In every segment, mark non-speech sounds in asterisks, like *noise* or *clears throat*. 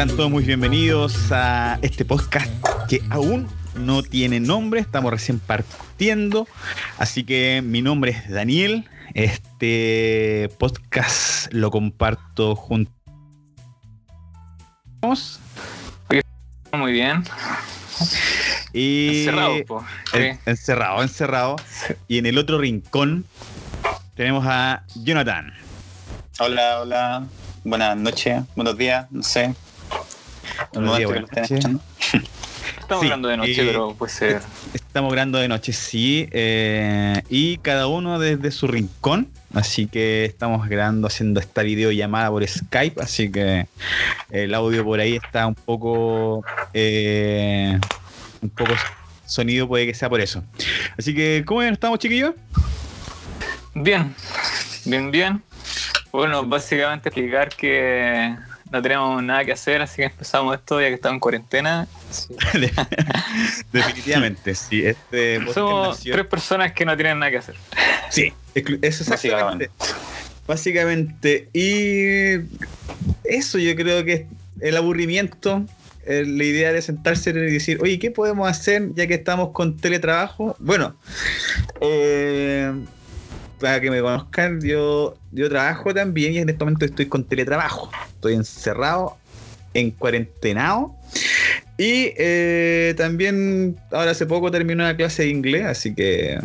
Sean todos muy bienvenidos a este podcast que aún no tiene nombre, estamos recién partiendo, así que mi nombre es Daniel, este podcast lo comparto junto. Muy bien. Y encerrado, encerrado, encerrado. Y en el otro rincón tenemos a Jonathan. Hola, hola. Buenas noches, buenos días, no sé. Estamos hablando de noche, pero puede ser. Estamos hablando de noche, sí. Eh, y cada uno desde su rincón. Así que estamos grabando, haciendo esta videollamada por Skype. Así que el audio por ahí está un poco. Eh, un poco sonido, puede que sea por eso. Así que, ¿cómo estamos, chiquillos? Bien, bien, bien. Bueno, básicamente explicar que no tenemos nada que hacer, así que empezamos esto ya que estamos en cuarentena. *laughs* Definitivamente, sí. Este Somos tres personas que no tienen nada que hacer. Sí, eso es básicamente. Básicamente. Y eso yo creo que el aburrimiento, la idea de sentarse y decir, oye, ¿qué podemos hacer ya que estamos con teletrabajo? Bueno, eh para que me conozcan, yo, yo trabajo también y en este momento estoy con teletrabajo. Estoy encerrado, en cuarentenado. Y eh, también ahora hace poco terminé una clase de inglés, así que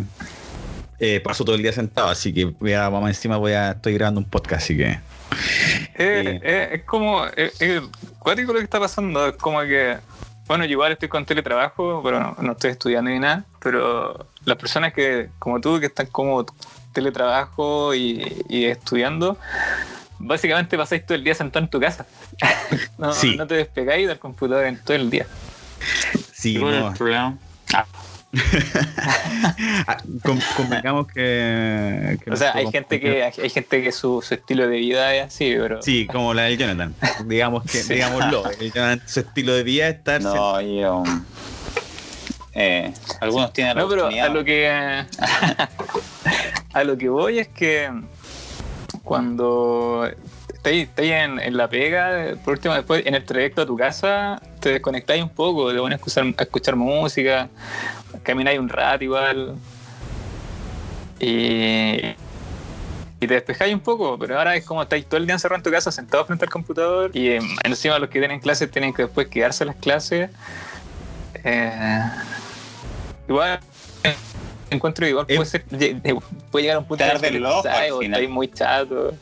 eh, paso todo el día sentado, así que voy a, vamos encima voy a, estoy grabando un podcast, así que... Eh, es como, es cuático lo que está pasando, es como que, bueno, yo igual estoy con teletrabajo, pero no estoy estudiando ni nada, pero las personas que, como tú, que están como teletrabajo y, estudiando, básicamente pasáis todo el día sentado en tu casa. *laughs* no, no, te despegáis del computador en todo el día. Sí, no. Ah. *laughs* ah que, o sea hay gente que hay gente que su, estilo de vida es así pero sí como la del Jonathan digamos que *laughs* digámoslo su estilo de vida es estar no yo eh, algunos tienen no, pero a lo que a lo que voy es que cuando estáis, en, la pega, por último, después en el trayecto a tu casa, te desconectáis un poco, te pones a escuchar, a escuchar música, camináis un rato igual. Y, y te despejáis un poco, pero ahora es como estáis todo el día encerrado en tu casa, sentado frente al computador, y eh, encima los que tienen clases tienen que después quedarse a las clases. Eh, Igual encuentro igual puede, ser, puede llegar a un punto de loco, o estoy muy chato.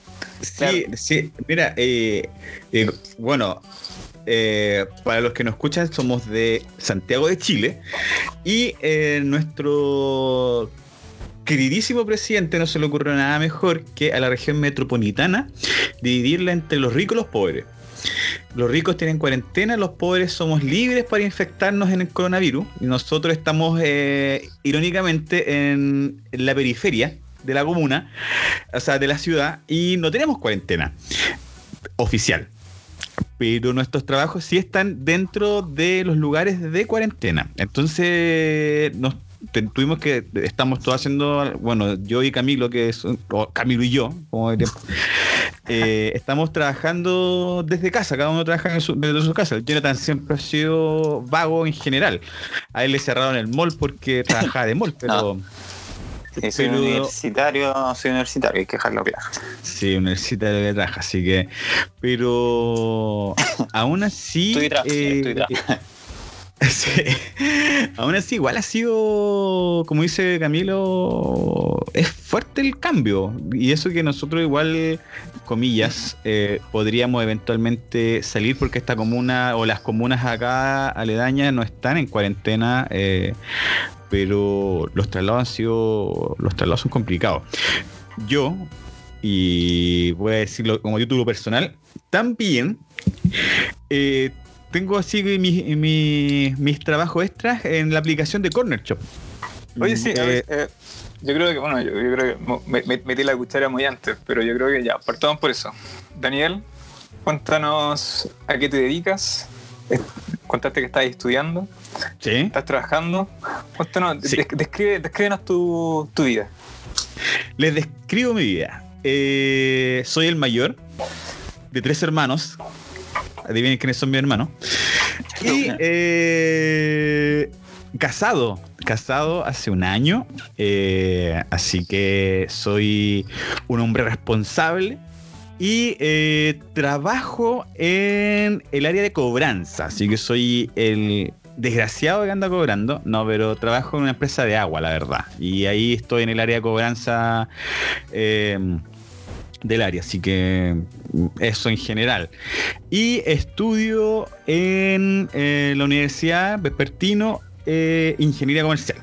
Sí, sí, mira, eh, eh, bueno, eh, para los que nos escuchan, somos de Santiago de Chile y nuestro queridísimo presidente no se le ocurrió nada mejor que a la región metropolitana dividirla entre los ricos y los pobres. Los ricos tienen cuarentena, los pobres somos libres para infectarnos en el coronavirus. Y nosotros estamos, eh, irónicamente, en, la periferia de la comuna, o sea, de la ciudad, y no tenemos cuarentena oficial. Pero nuestros trabajos sí están dentro de los lugares de cuarentena. Entonces, nos tuvimos que, estamos todos haciendo, bueno, yo y Camilo, que es, o Camilo y yo, como *laughs* eh, estamos trabajando desde casa, cada uno trabaja desde su casa. Jonathan siempre ha sido vago en general. A él le cerraron el mall porque *laughs* trabajaba de mall, pero... soy universitario, soy universitario, hay que dejarlo claro. Sí, universitario de trabaja, así que. Pero *laughs* aún así. Estoy, estoy eh, Aún así, igual ha sido, como dice Camilo, es fuerte el cambio. Y eso que nosotros igual, comillas, eh, podríamos eventualmente salir porque esta comuna o las comunas acá aledañas no están en cuarentena. Eh, pero los traslados han sido, los traslados son complicados. Yo, y voy a decirlo como título personal, también eh, tengo así mis trabajos extras en la aplicación de Corner Shop. Oye, sí, eh, eh, yo creo que, bueno, yo, creo que metí la cuchara muy antes, pero yo creo que ya, partamos por eso. Daniel, cuéntanos a qué te dedicas. Eh, contaste que estás estudiando. Sí. Estás trabajando. Cuéntanos, describe, descríbenos tu, tu, vida. Les describo mi vida. soy el mayor de tres hermanos Adivinen quiénes son mis hermanos. Y eh, casado, casado hace un año. eh, así que soy un hombre responsable. Y eh, trabajo en el área de cobranza. Así que soy el desgraciado que anda cobrando. No, pero trabajo en una empresa de agua, la verdad. Y ahí estoy en el área de cobranza. eh, del área, así que mm, eso en general. Y estudio en eh, la Universidad Vespertino eh, Ingeniería Comercial.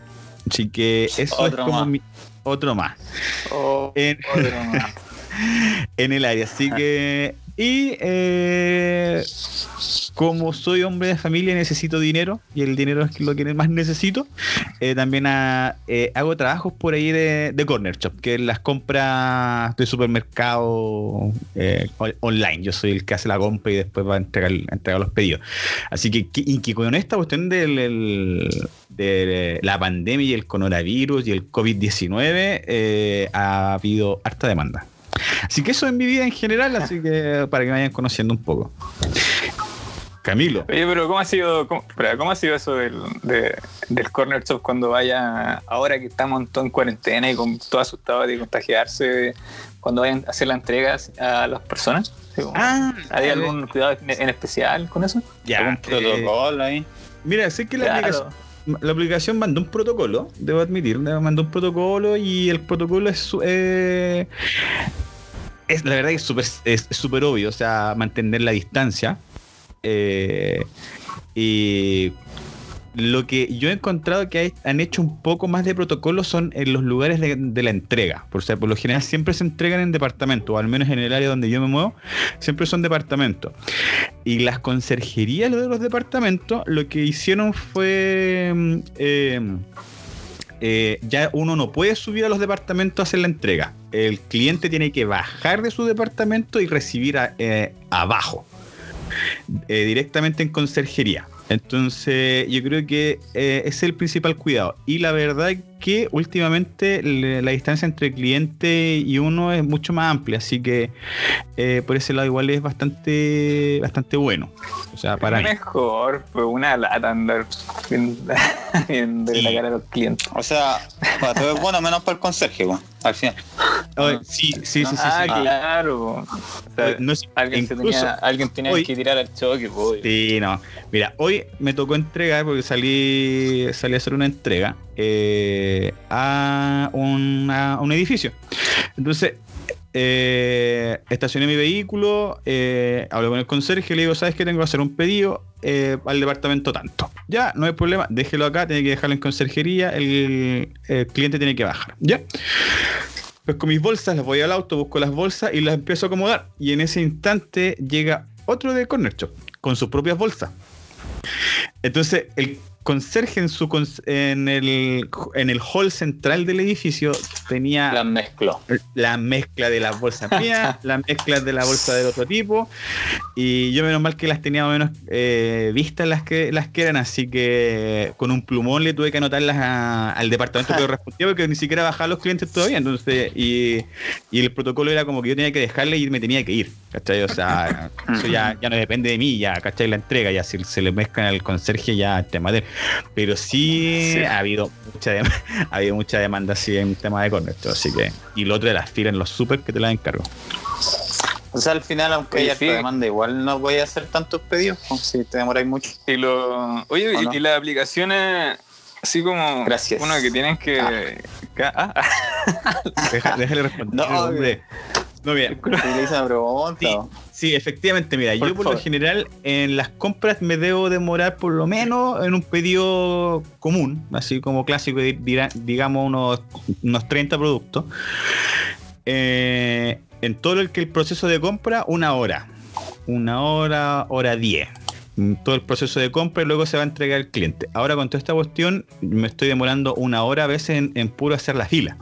Así que eso Otro es como más. mi- otro más O- en, otro más. *laughs* en el área. Así que. Y eh, como soy hombre de familia, necesito dinero. Y el dinero es lo que más necesito. eh, también ah, eh, hago trabajos por ahí de, Corner Shop, que es las compras de supermercado eh, on- online. Yo soy el que hace la compra y después va a entregar, los pedidos. Así que, con esta cuestión de la pandemia y el coronavirus y el COVID-19, eh, ha habido harta demanda. Así que eso en mi vida en general, así que para que me vayan conociendo un poco. Camilo. Oye, pero ¿cómo ha sido, cómo, espera, ¿cómo ha sido eso del, de- del corner shop cuando vaya, ahora que estamos todos en cuarentena y con todo asustado de contagiarse, cuando vayan a hacer las entregas a las personas? Ah, ¿Hay algún cuidado en especial con eso? ya, algún eh, protocolo ahí. mira, sé que la, Claro. aplicación, la aplicación mandó un protocolo, debo admitir, mandó un protocolo y el protocolo es... su- eh, es la verdad que es súper es súper obvio, o sea, mantener la distancia. Eh, y lo que yo he encontrado que han hecho un poco más de protocolo son en los lugares de, la entrega. Por, sea, por lo general siempre se entregan en departamento, o al menos en el área donde yo me muevo, siempre son departamentos. Y las conserjerías de los departamentos lo que hicieron fue... mm, eh, eh, ya uno no puede subir a los departamentos a hacer la entrega. El cliente tiene que bajar de su departamento y recibir abajo, eh, directamente en conserjería. Entonces, yo creo que eh, ese es el principal cuidado. Y la verdad que últimamente le- la distancia entre cliente y uno es mucho más amplia, así que eh, por ese lado igual es bastante, bastante bueno. O sea, para mí. Mejor, pues una lata andar viendo, *laughs* Sí. la cara a los clientes. O sea, para todo es bueno, menos para el conserje, weón, al final. Sí, sí, sí, sí, ah, sí. claro. O sea, No es- alguien, incluso- tenía, alguien tenía hoy- que tirar al choque, pues. Sí, no. Mira, hoy me tocó entregar, porque salí, salí a hacer una entrega eh, a, una- a un edificio. Entonces, eh, estacioné mi vehículo, eh, con el conserje, le digo, ¿sabes qué? Tengo que hacer un pedido eh, al departamento tanto. Ya, no hay problema, déjelo acá, tiene que dejarlo en conserjería, el, el cliente tiene que bajar. Ya. Pues con mis bolsas, las voy al auto, busco las bolsas y las empiezo a acomodar. Y en ese instante llega otro de Corner Shop con sus propias bolsas. Entonces, el conserje en, su cons- en, el, en el hall central del edificio tenía Las mezcló. la mezcla de las bolsas mías, *laughs* la mezcla de la bolsa del otro tipo. Y yo menos mal que las tenía menos eh, vistas las que, las que eran, así que con un plumón le tuve que anotarlas a- al departamento que correspondía porque ni siquiera bajaban los clientes todavía. Entonces, y, y el protocolo era como que yo tenía que dejarle y me tenía que ir. ¿Cachai? O sea, *laughs* eso ya, ya no depende de mí, ya, ¿cachai? La entrega, ya si se le mezclan al conserje, ya el tema de. Pero sí, Sí. ha habido mucha dem- *laughs* ha habido mucha demanda así en tema de corner, así que. Y lo otro de las filas en los super que te las encargo. O sea, al final, aunque Oye, haya sí. demanda, igual no voy a hacer tantos pedidos, si te demoráis mucho. Y lo, oye, ¿O y, no? y las aplicaciones, así como Gracias. uno que tienen que. que- ah, ah, Deja- déjale *laughs* responder, No, hombre. No, bien. Pregunta. Sí. Sí, efectivamente, mira, Por yo por lo general en las compras me debo demorar por lo menos en un pedido común, así como clásico, digamos unos, unos 30 productos. Eh, en todo el que el proceso de compra, una hora. Una hora, hora 10. Mm, Todo el proceso de compra y luego se va a entregar al cliente. Ahora con toda esta cuestión me estoy demorando una hora a veces en, en puro hacer la fila.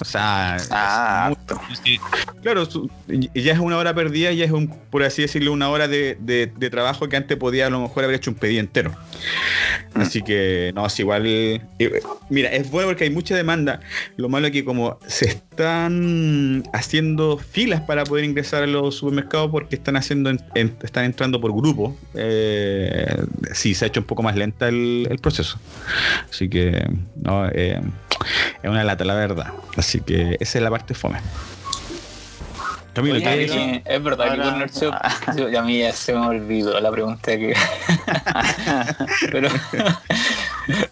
O sea, Ah, Claro, ya es una hora perdida, ya es un, por así decirlo, una hora de, de- de trabajo que antes podía a lo mejor haber hecho un pedido entero. Mm. Así que, no, es igual. eh, mira, es bueno porque hay mucha demanda. Lo malo es que como se están haciendo filas para poder ingresar a los supermercados porque están haciendo en- en- están entrando por grupo, eh, sí, se ha hecho un poco más lenta el, el proceso. Así que, no, eh, es una lata, la verdad. Así que esa es la parte fome. Camilo, es verdad que Corner Shop. yo- a mí ya se me olvidó la pregunta que. *laughs* pero,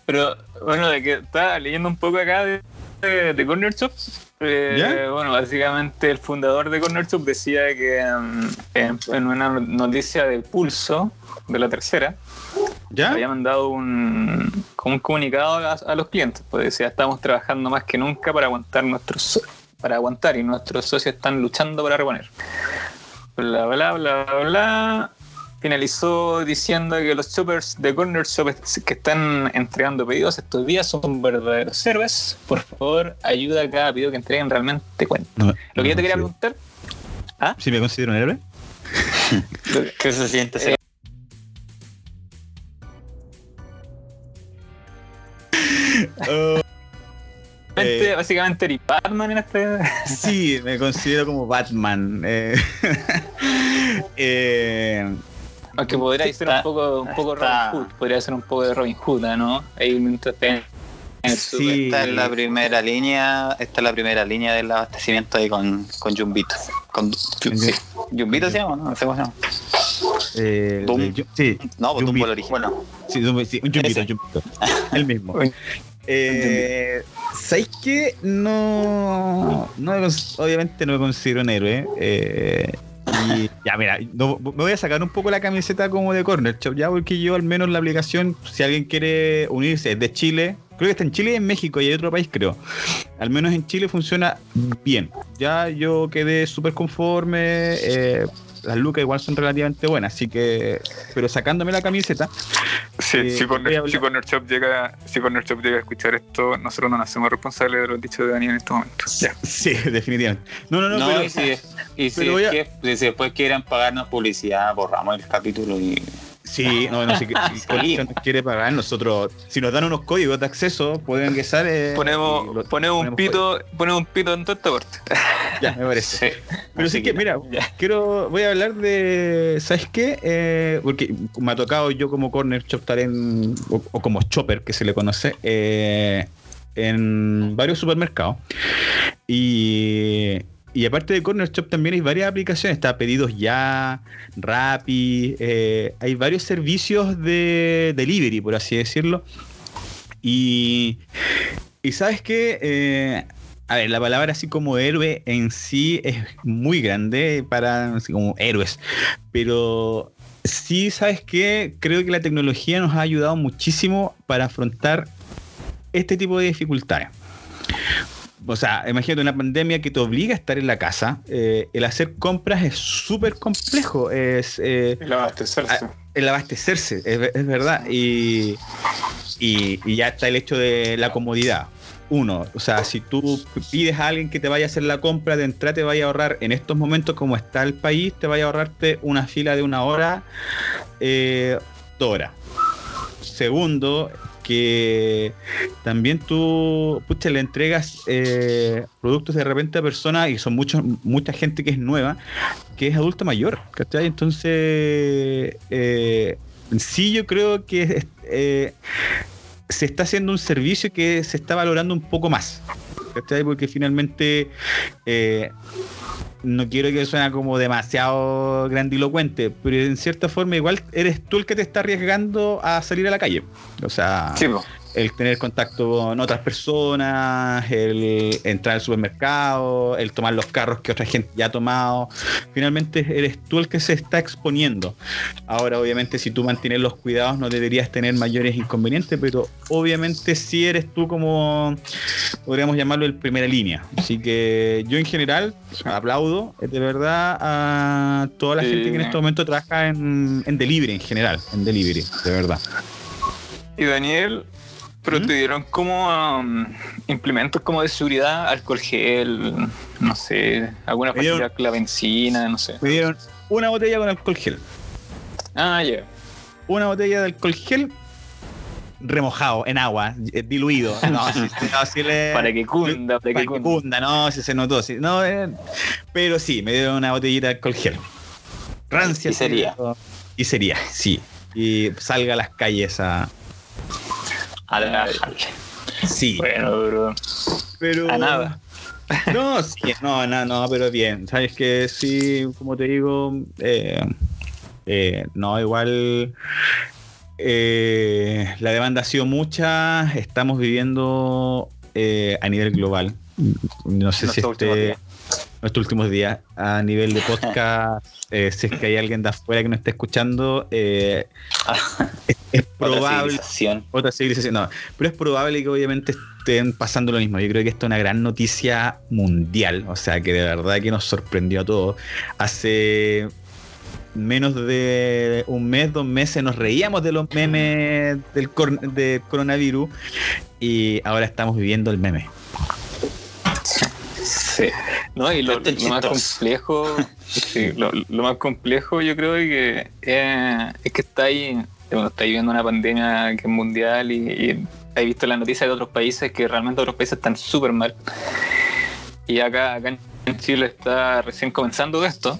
pero, bueno, de que estaba leyendo un poco acá de, de- de Corner Shop. eh, bueno, básicamente el fundador de Corner Shop decía que mm, en, en una noticia de Pulso, de la tercera, ¿Ya? había mandado un, como un comunicado a, a los clientes. Pues decía, estamos trabajando más que nunca para aguantar nuestros para aguantar y nuestros socios están luchando para reponer. Bla, bla, bla, bla. Finalizó diciendo que los shoppers de Corner Shop que están entregando pedidos estos días son verdaderos héroes. Por favor, ayuda a cada pedido que entreguen realmente cuenta. No, Lo que no yo te quería preguntar, ¿Sí me considero un héroe? ¿Qué se siente ser? Básicamente, Eh. básicamente eres Batman en este... sí, me considero como Batman. eh. *laughs* Eh, Aunque podría ser un Está- poco, un poco está- Robin Hood, podría ser un poco de Robin Hood, ¿no? Ahí mientras te Sí. Esta es la primera línea, esta es la primera línea del abastecimiento ahí con, con Jumbito. Con, sí. Jumbito se llama, ¿no? No sé cómo se llama. eh, Doom. de- sí, No, pues Jumbito. Dumbo el original. Bueno, sí, Doom- sí, un jumbito, un jumbito. El mismo. Eh, ¿Sabéis qué? No, no me obviamente no me considero un héroe. eh, y *laughs* ya, mira, no- me voy a sacar un poco la camiseta como de Corner Shop, ya, porque yo al menos la aplicación, si alguien quiere unirse, es de Chile, creo que está en Chile y en México y hay otro país, creo. Al menos en Chile funciona bien. Ya yo quedé súper conforme. eh, las lucas igual son relativamente buenas, así que. Pero sacándome la camiseta, Sí, Eh, si, Corner, hablar- si Corner Shop llega, si Corner Shop llega a escuchar esto, nosotros no nos hacemos responsables de los dichos de Daniel en estos momentos. Ya. *laughs* sí, definitivamente. No, no, no, no, pero- y, si, y si, pero voy a- es que- si después quieren pagarnos publicidad, borramos el capítulo y Sí, no, no, si, *laughs* si Corner nos quiere pagar, nosotros, si nos dan unos códigos de acceso, pueden ingresar. eh, Ponemos, lo- ponemos un pito, ponemos un pito en esta parte. códigos. *laughs* Ya, me parece. sí. Pero Así sí que, mira, ya. quiero, voy a hablar de, ¿sabes qué? Eh, porque me ha tocado yo como corner shop estar en, o, o como chopper que se le conoce, eh, en varios supermercados. Y, y aparte de corner shop también hay varias aplicaciones, está Pedidos Ya, Rappi, eh, hay varios servicios de delivery, por así decirlo. Y, y sabes qué? Eh, a ver, la palabra así como héroe en sí es muy grande para así como héroes, pero sí, ¿sabes qué? Creo que la tecnología nos ha ayudado muchísimo para afrontar este tipo de dificultades. O sea, imagínate una pandemia que te obliga a estar en la casa. eh, el hacer compras es súper complejo. Es, eh, El abastecerse. El abastecerse, es, ve- es verdad. Y, y, y ya está el hecho de la comodidad. Uno, o sea, si tú pides a alguien que te vaya a hacer la compra de entrada, te vaya a ahorrar, en estos momentos como está el país, te vaya a ahorrarte una fila de una hora, eh, dos horas. Segundo, que también tú, pucha, le entregas eh, productos de repente a personas, y son muchos, mucha gente que es nueva, que es adulto mayor. Entonces, eh, sí yo creo que eh, se está haciendo un servicio que se está valorando un poco más. Porque finalmente... no quiero que suene como demasiado grandilocuente, pero en cierta forma igual eres tú el que te está arriesgando a salir a la calle. O sea, Sí. El tener contacto con otras personas, el entrar al supermercado, el tomar los carros que otra gente ya ha tomado. Finalmente eres tú el que se está exponiendo. Ahora, obviamente, si tú mantienes los cuidados no deberías tener mayores inconvenientes, pero obviamente si eres tú como, podríamos llamarlo, el primera línea. Así que yo en general aplaudo eh, de verdad a toda la Sí. gente que en este momento trabaja en, en delivery en general, en delivery, de verdad. Y Daniel, Pero ¿Mm? te dieron como um, implementos como de seguridad, alcohol gel, no sé, alguna Me dieron- facilidad con la benzina, no sé. Me dieron una botella con alcohol gel. Ah, ya. Una botella de alcohol gel remojado en agua, eh, diluido. *laughs* No, si, no, si le- Para que cunda, para para que que cunda. no, si se notó. sí, no, eh, pero sí, me dieron una botellita de alcohol gel. Rancia. Y sería. Y sería, sí. Y salga a las calles a. A la- Sí. Bueno, bro. pero. A nada. No, sí, no, no, no, pero bien. Sabes que sí, como te digo, eh, eh, no, igual eh, la demanda ha sido mucha. Estamos viviendo eh, a nivel global. No sé si este. Nuestros últimos días a nivel de podcast, *laughs* eh, si es que hay alguien de afuera que nos esté escuchando, eh, *laughs* es, es Otra probable civilización. otra civilización, no, pero es probable que obviamente estén pasando lo mismo. Yo creo que esto es una gran noticia mundial, o sea, que de verdad que nos sorprendió a todos. Hace menos de un mes, dos meses nos reíamos de los memes del, cor- del coronavirus y ahora estamos viviendo el meme. Sí. No, y lo, más complejo, sí, lo, lo más complejo yo creo que eh, es que está ahí, bueno, está viviendo una pandemia que es mundial y, y he visto las noticias de otros países que realmente otros países están súper mal. Y acá, acá en Chile está recién comenzando esto.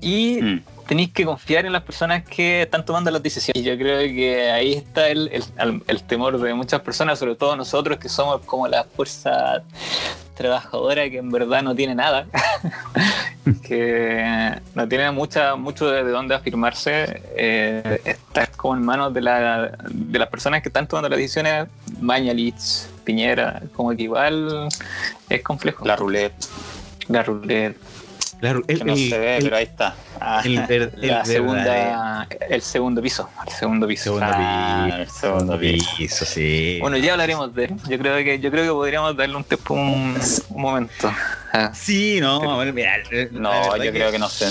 Y Mm. tenéis que confiar en las personas que están tomando las decisiones. Y yo creo que ahí está el, el- el temor de muchas personas, sobre todo nosotros que somos como la fuerza trabajadora que en verdad no tiene nada, *laughs* que no tiene mucha, mucho de, de dónde afirmarse, eh, está como en manos de, la, de las personas que están tomando las decisiones, Mañalich, Piñera, como que igual es complejo. La roulette. La roulette. Claro, el, Que no el- se ve, el- pero ahí está. Ah, el ver- *laughs* el la segunda, el segundo piso, el segundo piso. Segundo ah, piso. el segundo piso. piso, sí. Bueno, ya hablaremos de él. Yo creo que, yo creo que podríamos darle un tiempo, un, un momento. Ah, Sí, no, mira, eh, la No, yo creo que no se,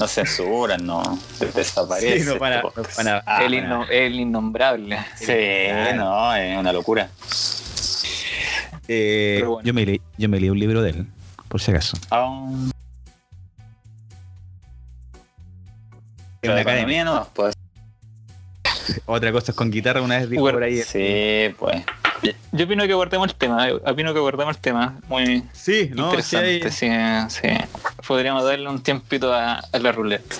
no censuran, no. Desaparece. Sí, no para, este no *laughs* para- Ah, el, inno- el innombrable. Sí, no, es una locura. Eh, Pero bueno. yo, me leí, yo me leí un libro de él, por si acaso. Ah, En la academia. no, pues. Otra cosa es con guitarra, una vez dijo por ahí. Sí, pues. Yo opino que guardemos el tema. yo Opino que guardemos el tema. Muy Sí, no, sí hay- interesante. Sí, sí. Podríamos darle un tiempito a, a la roulette.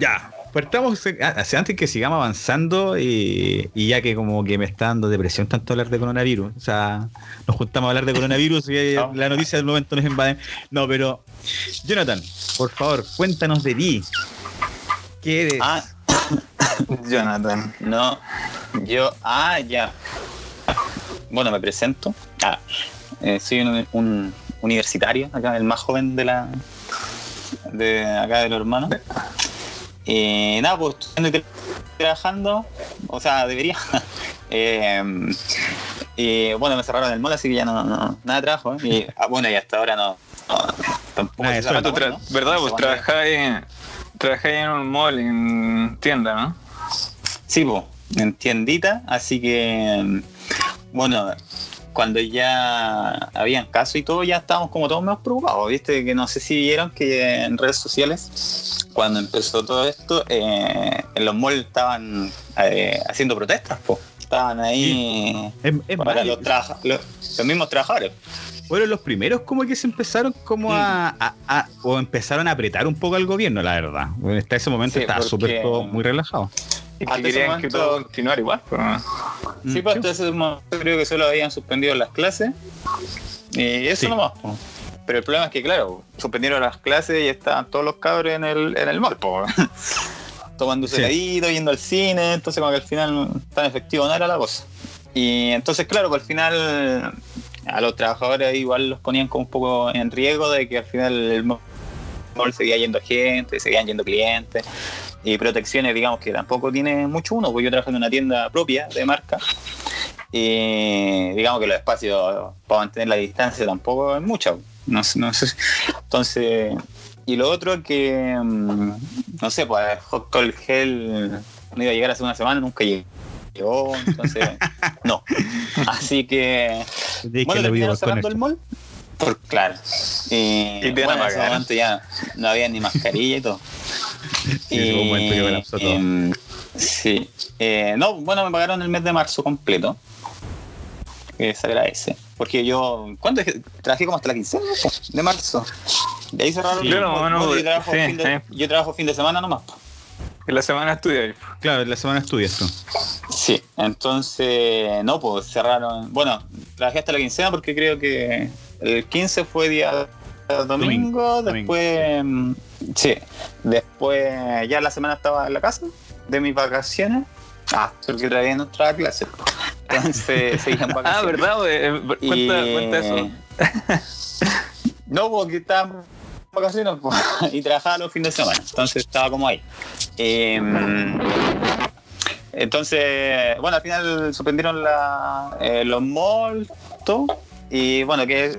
Ya, partamos ah, hacia antes que sigamos avanzando y, y ya que como que me está dando depresión tanto hablar de coronavirus. O sea, nos juntamos a hablar de coronavirus y *laughs* No. la noticia del momento nos invaden. No, pero Jonathan, por favor, cuéntanos de ti. ¿Qué eres? Ah, *laughs* Jonathan. no. Yo, ah, ya. Bueno, me presento. Ah, eh, soy un, un universitario, acá, el más joven de la. de acá de los hermanos. Y nada, pues estudiando y tra- trabajando, o sea, debería. *laughs* Eh, y bueno, me cerraron el mall, así que ya no, no- nada de trabajo. ¿eh? Y, ah, bueno, y hasta ahora no. no, tampoco Nada se bueno, ¿Verdad? Pues cuándo- trabajáis trabajáis en un mall, en tienda, ¿no? Sí, pues, en tiendita, así que bueno, cuando ya habían casos y todo, ya estábamos como todos más preocupados, viste, que no sé si vieron que en redes sociales, cuando empezó todo esto, eh, en los malls estaban eh, haciendo protestas, pues. Estaban ahí para los, los, los mismos trabajadores. Fueron los primeros como que se empezaron como a, a- a- o empezaron a apretar un poco al gobierno, la verdad. Hasta ese momento Sí, estaba súper todo muy relajado. Y que que todo continuara igual. pues. Sí, Mm, pues hasta ese momento creo que solo habían suspendido las clases. Y eso Sí. nomás. po. Pero el problema es que, claro, suspendieron las clases y estaban todos los cabros en el, en el mall, po. *laughs* tomándose Sí. heladito, yendo al cine, entonces como que al final tan efectivo no era la cosa. Y entonces, claro, pues al final a los trabajadores igual los ponían como un poco en riesgo de que al final el mall seguía yendo gente, seguían yendo clientes y protecciones, digamos que tampoco tiene mucho uno, porque yo trabajo en una tienda propia de marca y digamos que los espacios para mantener la distancia tampoco es mucho. No, no sé. Entonces, y lo otro que, mm, no sé, pues hot gel no iba a llegar hace una semana, nunca llegó. Yo, entonces, no. Así que, que bueno, lo vivo terminaron con cerrando el mall. Por, claro. Y, Y bueno, en ese momento ya no había ni mascarilla y todo. *laughs* Sí, hubo un momento que todo. em, sí. Eh, no, bueno, me pagaron el mes de marzo completo. Que se agradece. Porque yo, ¿cuándo dejé? Trabajé como hasta la quincena de marzo. De ahí cerraron Sí. el Bueno, yo, trabajo sí, fin de, sí. yo trabajo fin de semana nomás. En la semana estudié. Claro, la semana estudias tú. Sí, entonces, no, pues cerraron. Bueno, trabajé hasta la quincena porque creo que el 15 fue día domingo, Domingo, después. mm, Sí, después ya la semana estaba en la casa de mis vacaciones. Ah, porque todavía no entraba a clase. Entonces *laughs* seguían vacaciones. Ah, ¿verdad? Eh, Cuenta, Y- cuenta eso. *laughs* no, porque estaba en vacaciones po, *laughs* y trabajaba los fines de semana. Entonces estaba como ahí. Em, entonces, bueno, al final suspendieron la, eh, los malls, todo. Y bueno, que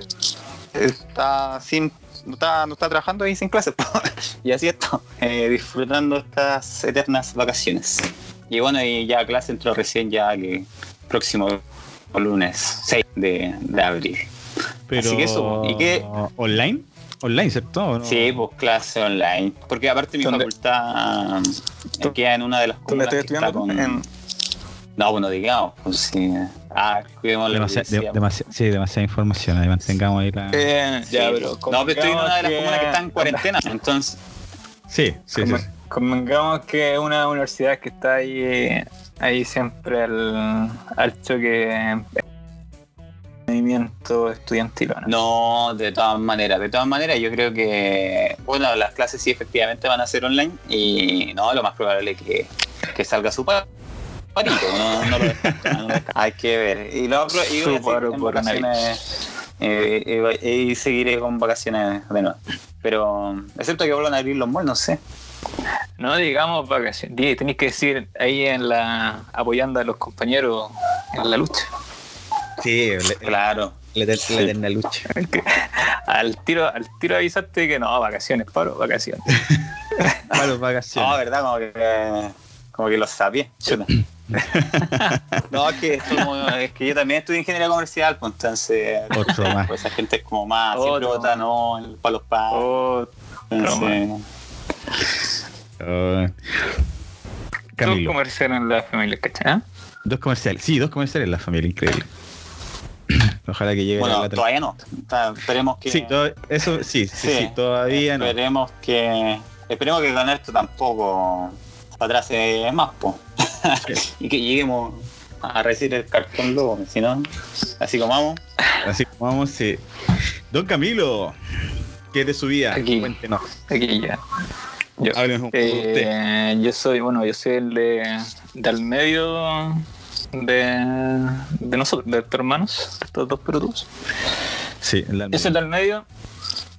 está sin. No está, no está trabajando y sin clases. *laughs* po. y así esto, eh, disfrutando estas eternas vacaciones. Y bueno, y ya clase entró recién ya que próximo lunes 6 de, de abril. Pero, Así que eso, ¿y qué? ¿Online? ¿Online, cierto? ¿O no? Sí, pues clase online. Porque aparte mi ¿Dónde? facultad eh, queda en una de las ¿Dónde comunas estoy que estudiando? con- En- No, bueno, digamos, pues sí. Ah, cuidemos la Demasi- de- demasi- sí, demasiada información. Ahí mantengamos ahí la. Eh, Sí, ya, pues. pero. No, pero estoy en una de las convengamos comunas que está en cuarentena. Entonces, sí, sí, sí. Conven- Convengamos que es una universidad que está ahí, ahí siempre al, al choque movimiento estudiantil. ¿o ¿no? no, de todas maneras. De todas maneras, yo creo que, bueno, las clases sí efectivamente van a ser online. Y no, lo más probable es que, que salga su pa- parito. No, no lo no. *laughs* Hay que ver. Y lo otro, y Su paro vacaciones. eh, y, seguiré con vacaciones de nuevo. Pero, excepto que vuelvan a abrir los malls, no sé. No digamos vacaciones. Tenéis que decir ahí en la apoyando a los compañeros en la lucha. Sí, la, Claro. la la eterna lucha. Al tiro, al tiro avisaste que no, vacaciones, paro, vacaciones. *laughs* Para los No, vacaciones. verdad, como que, como que lo sabía. Chuta. *laughs* no, es que, es como- es que yo también estudié ingeniería comercial, pues entonces. Otro más. Pues esa gente es como más, siempre Otro vota no el- para los Oh. dos comerciales en la familia, ¿cachai? Dos comerciales. Sí, dos comerciales en la familia, increíble. *clears throat* Ojalá que llegue bueno, la todavía no. Esperemos que. Sí, todo- eso sí, sí, sí, Sí. todavía no. Esperemos que. Esperemos que con esto tampoco para atrás es más, po. *laughs* y que lleguemos a recibir el cartón luego, si no, así como vamos. Así que vamos, sí. Don Camilo, ¿qué es de su vida? Aquí. Cuéntenos. Aquí ya. Yo, eh, yo soy, bueno, yo soy el de, del medio de, de nosotros, de hermanos, de estos dos pelotudos. Sí, Yo soy del medio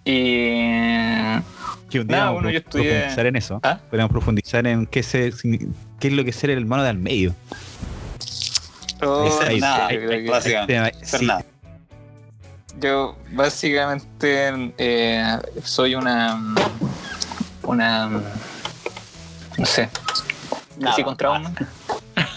y que un día nada, bueno, yo estudié- profundizar en eso. ¿Ah? Podemos profundizar en qué, se, qué es lo que es ser el hermano del medio. Oh, nada, yo básicamente. Tema- Ser sí, nada. Yo básicamente eh, soy una una no sé Nada. ¿sí contra uno?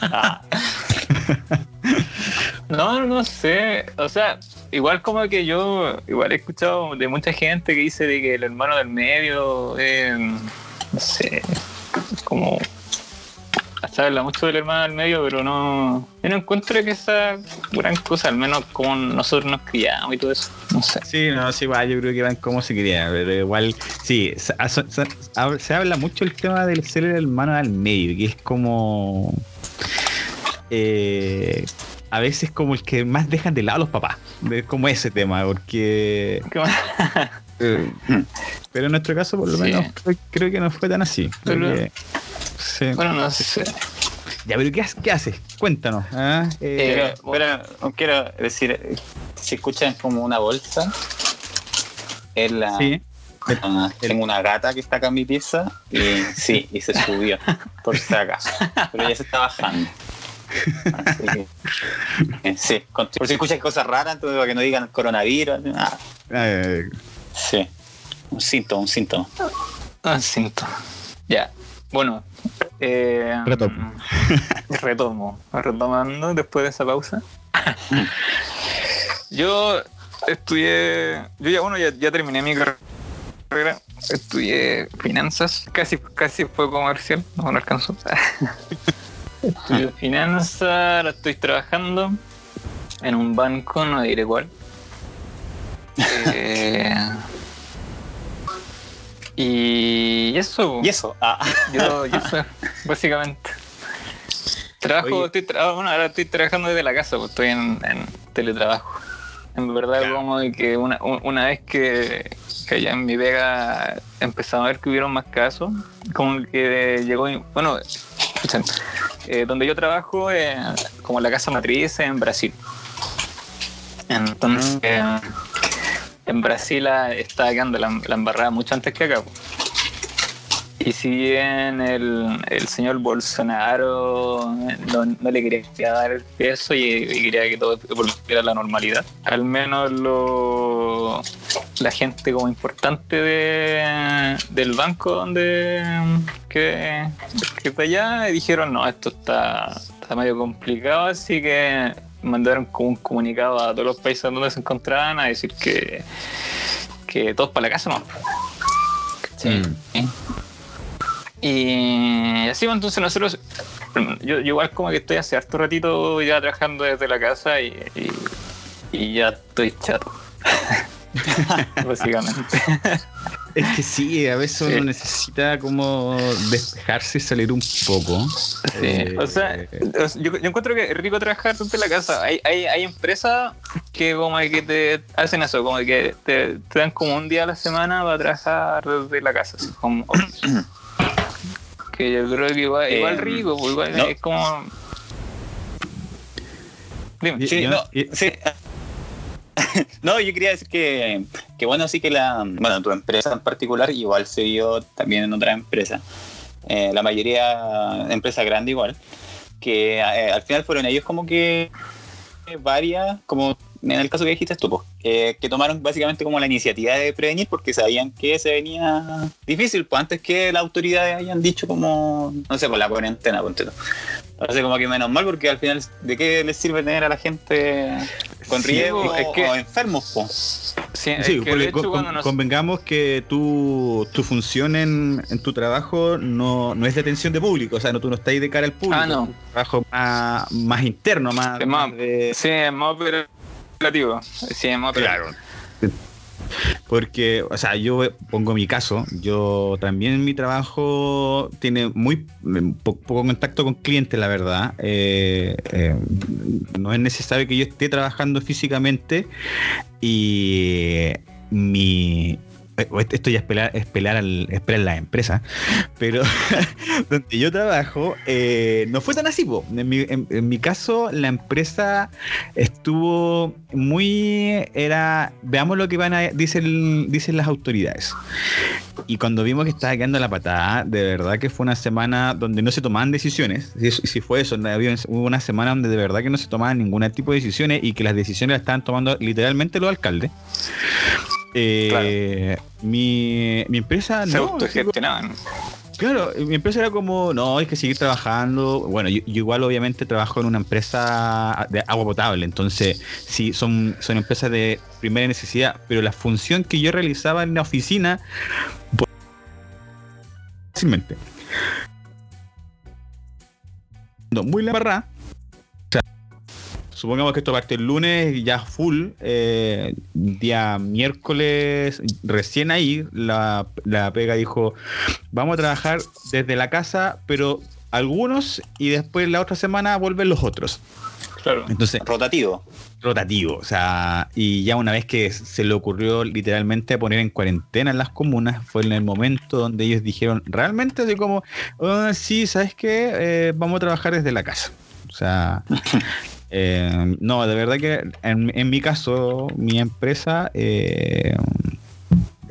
Ah, *laughs* *laughs* No, no sé, o sea, igual como que yo igual he escuchado de mucha gente que dice de que el hermano del medio eh, no sé, como se habla mucho del hermano del medio, pero no yo no encuentro que esa gran cosa, al menos como nosotros nos criamos y todo eso, no sé. Sí, no, sí, igual yo creo que van como se quería, pero igual, sí, se, se- habla mucho el tema del ser el hermano al medio, que es como. Eh, a veces como el que más dejan de lado los papás, es como ese tema, porque. *laughs* Eh, pero en nuestro caso, por lo Sí. menos, creo, creo que no fue tan así. Pero- que- sí. bueno, no sé. Ya, pero ¿qué, haces- qué haces? Cuéntanos. ¿ah? Eh, pero, pero quiero decir, si escuchan como una bolsa, es la. sí. Ah, tengo una gata que está acá en mi pieza y sí, y se subió, por si acaso. Pero ya se está bajando. Que, *laughs* sí, por si escuchan cosas raras, entonces para que no digan coronavirus. ah, eh, sí, un síntoma, un síntoma. Ah, siento. Ya. Bueno, Eh, Retomo. *laughs* retomo. Retomando después de esa pausa. *laughs* yo estudié. Yo ya, bueno, ya, ya terminé mi carrera. Estudié finanzas. Casi, casi fue comercial. No, no alcanzó. Estudié finanzas. Ahora estoy trabajando en un banco, no diré cuál. *laughs* Eh, y eso. Y eso. Ah. Yo, eso, *laughs* básicamente. Trabajo, estoy tra- bueno, ahora estoy trabajando desde la casa, pues estoy en, en teletrabajo. En verdad, Claro. como de que una, un- una vez que, que ya en mi pega empezamos a ver que hubieron más casos, como que llegó, bueno, escuchen, eh, donde yo trabajo, eh, como la casa matriz en Brasil. Entonces, eh, en Brasil ah, estaba quedando la, la embarrada mucho antes que acá. pues. Y si bien el, el señor Bolsonaro no, no le quería dar el peso y, y quería que todo volviera a la normalidad, al menos lo, la gente como importante de, del banco donde que, que está allá dijeron no, esto está, está medio complicado, así que mandaron como un comunicado a todos los países donde se encontraban a decir que, que todos para la casa no. ¿Cachai? Mm. Y así, pues, entonces nosotros, yo, yo igual como que estoy hace harto ratito ya trabajando desde la casa y, y, y ya estoy chato. *laughs* Básicamente. Es que sí, a veces Sí. uno necesita como despejarse y salir un poco. Eh, O sea, yo, yo encuentro que es rico trabajar desde la casa. Hay, hay, hay empresas que como que te hacen eso, como que te, te dan como un día a la semana para trabajar desde la casa, así, office. Que yo creo que igual, Eh, igual rico, pues, igual no. es como... Dime. Sí, no, sí. *laughs* No, yo quería decir que, que bueno, sí que la, bueno, tu empresa en particular igual se vio también en otra empresa. Eh, la mayoría empresas grandes igual, que eh, al final fueron ellos como que eh, varias, como en el caso que dijiste tú, po, que, que tomaron básicamente como la iniciativa de prevenir porque sabían que se venía difícil, pues antes que las autoridades hayan dicho como, no sé, por la cuarentena, ponte. Entonces como que menos mal porque al final, ¿de qué les sirve tener a la gente con Sí, riesgo es que- o enfermos? Po? Sí, es Sí, que porque hecho con- nos- convengamos que tu, tu función en, en tu trabajo no, no es de atención de público, o sea, no, tú no estás ahí de cara al público. Ah, no. es un trabajo más, más interno, más, Es más- más de- Sí, es más operativo. Operativo. Porque, o sea, yo pongo mi caso, yo también mi trabajo tiene muy po- poco contacto con clientes, la verdad. Eh, eh, no es necesario que yo esté trabajando físicamente y mi... eh, Esto ya es pelar, es pelar, al, es la empresa, pero *laughs* donde yo trabajo eh, no fue tan así. En, mi, en- mi caso, la empresa estuvo muy. Era. Veamos lo que van a. Dicen, dicen las autoridades. Y cuando vimos que estaba quedando la patada, de verdad que fue una semana donde no se tomaban decisiones. Si, si fue eso, había- una semana donde de verdad que no se tomaban ningún tipo de decisiones y que las decisiones las estaban tomando literalmente los alcaldes. Eh, mi, mi empresa Se no. Claro, mi empresa era como, no, hay que seguir trabajando. Bueno, yo, yo igual obviamente trabajo en una empresa de agua potable, entonces sí, son, son empresas de primera necesidad, pero la función que yo realizaba en la oficina, fácilmente. No, muy la barra. Supongamos que esto parte el lunes, ya full, eh, día miércoles, recién ahí, la, la pega dijo, vamos a trabajar desde la casa, pero algunos y después la otra semana vuelven los otros. Claro. Entonces, Rotativo. rotativo, o sea, y ya una vez que se le ocurrió literalmente poner en cuarentena en las comunas, fue en el momento donde ellos dijeron realmente así como, "Ah, sí, ¿sabes qué? Eh, vamos a trabajar desde la casa. O sea, *laughs* eh, no, de verdad que en, en mi caso, mi empresa eh,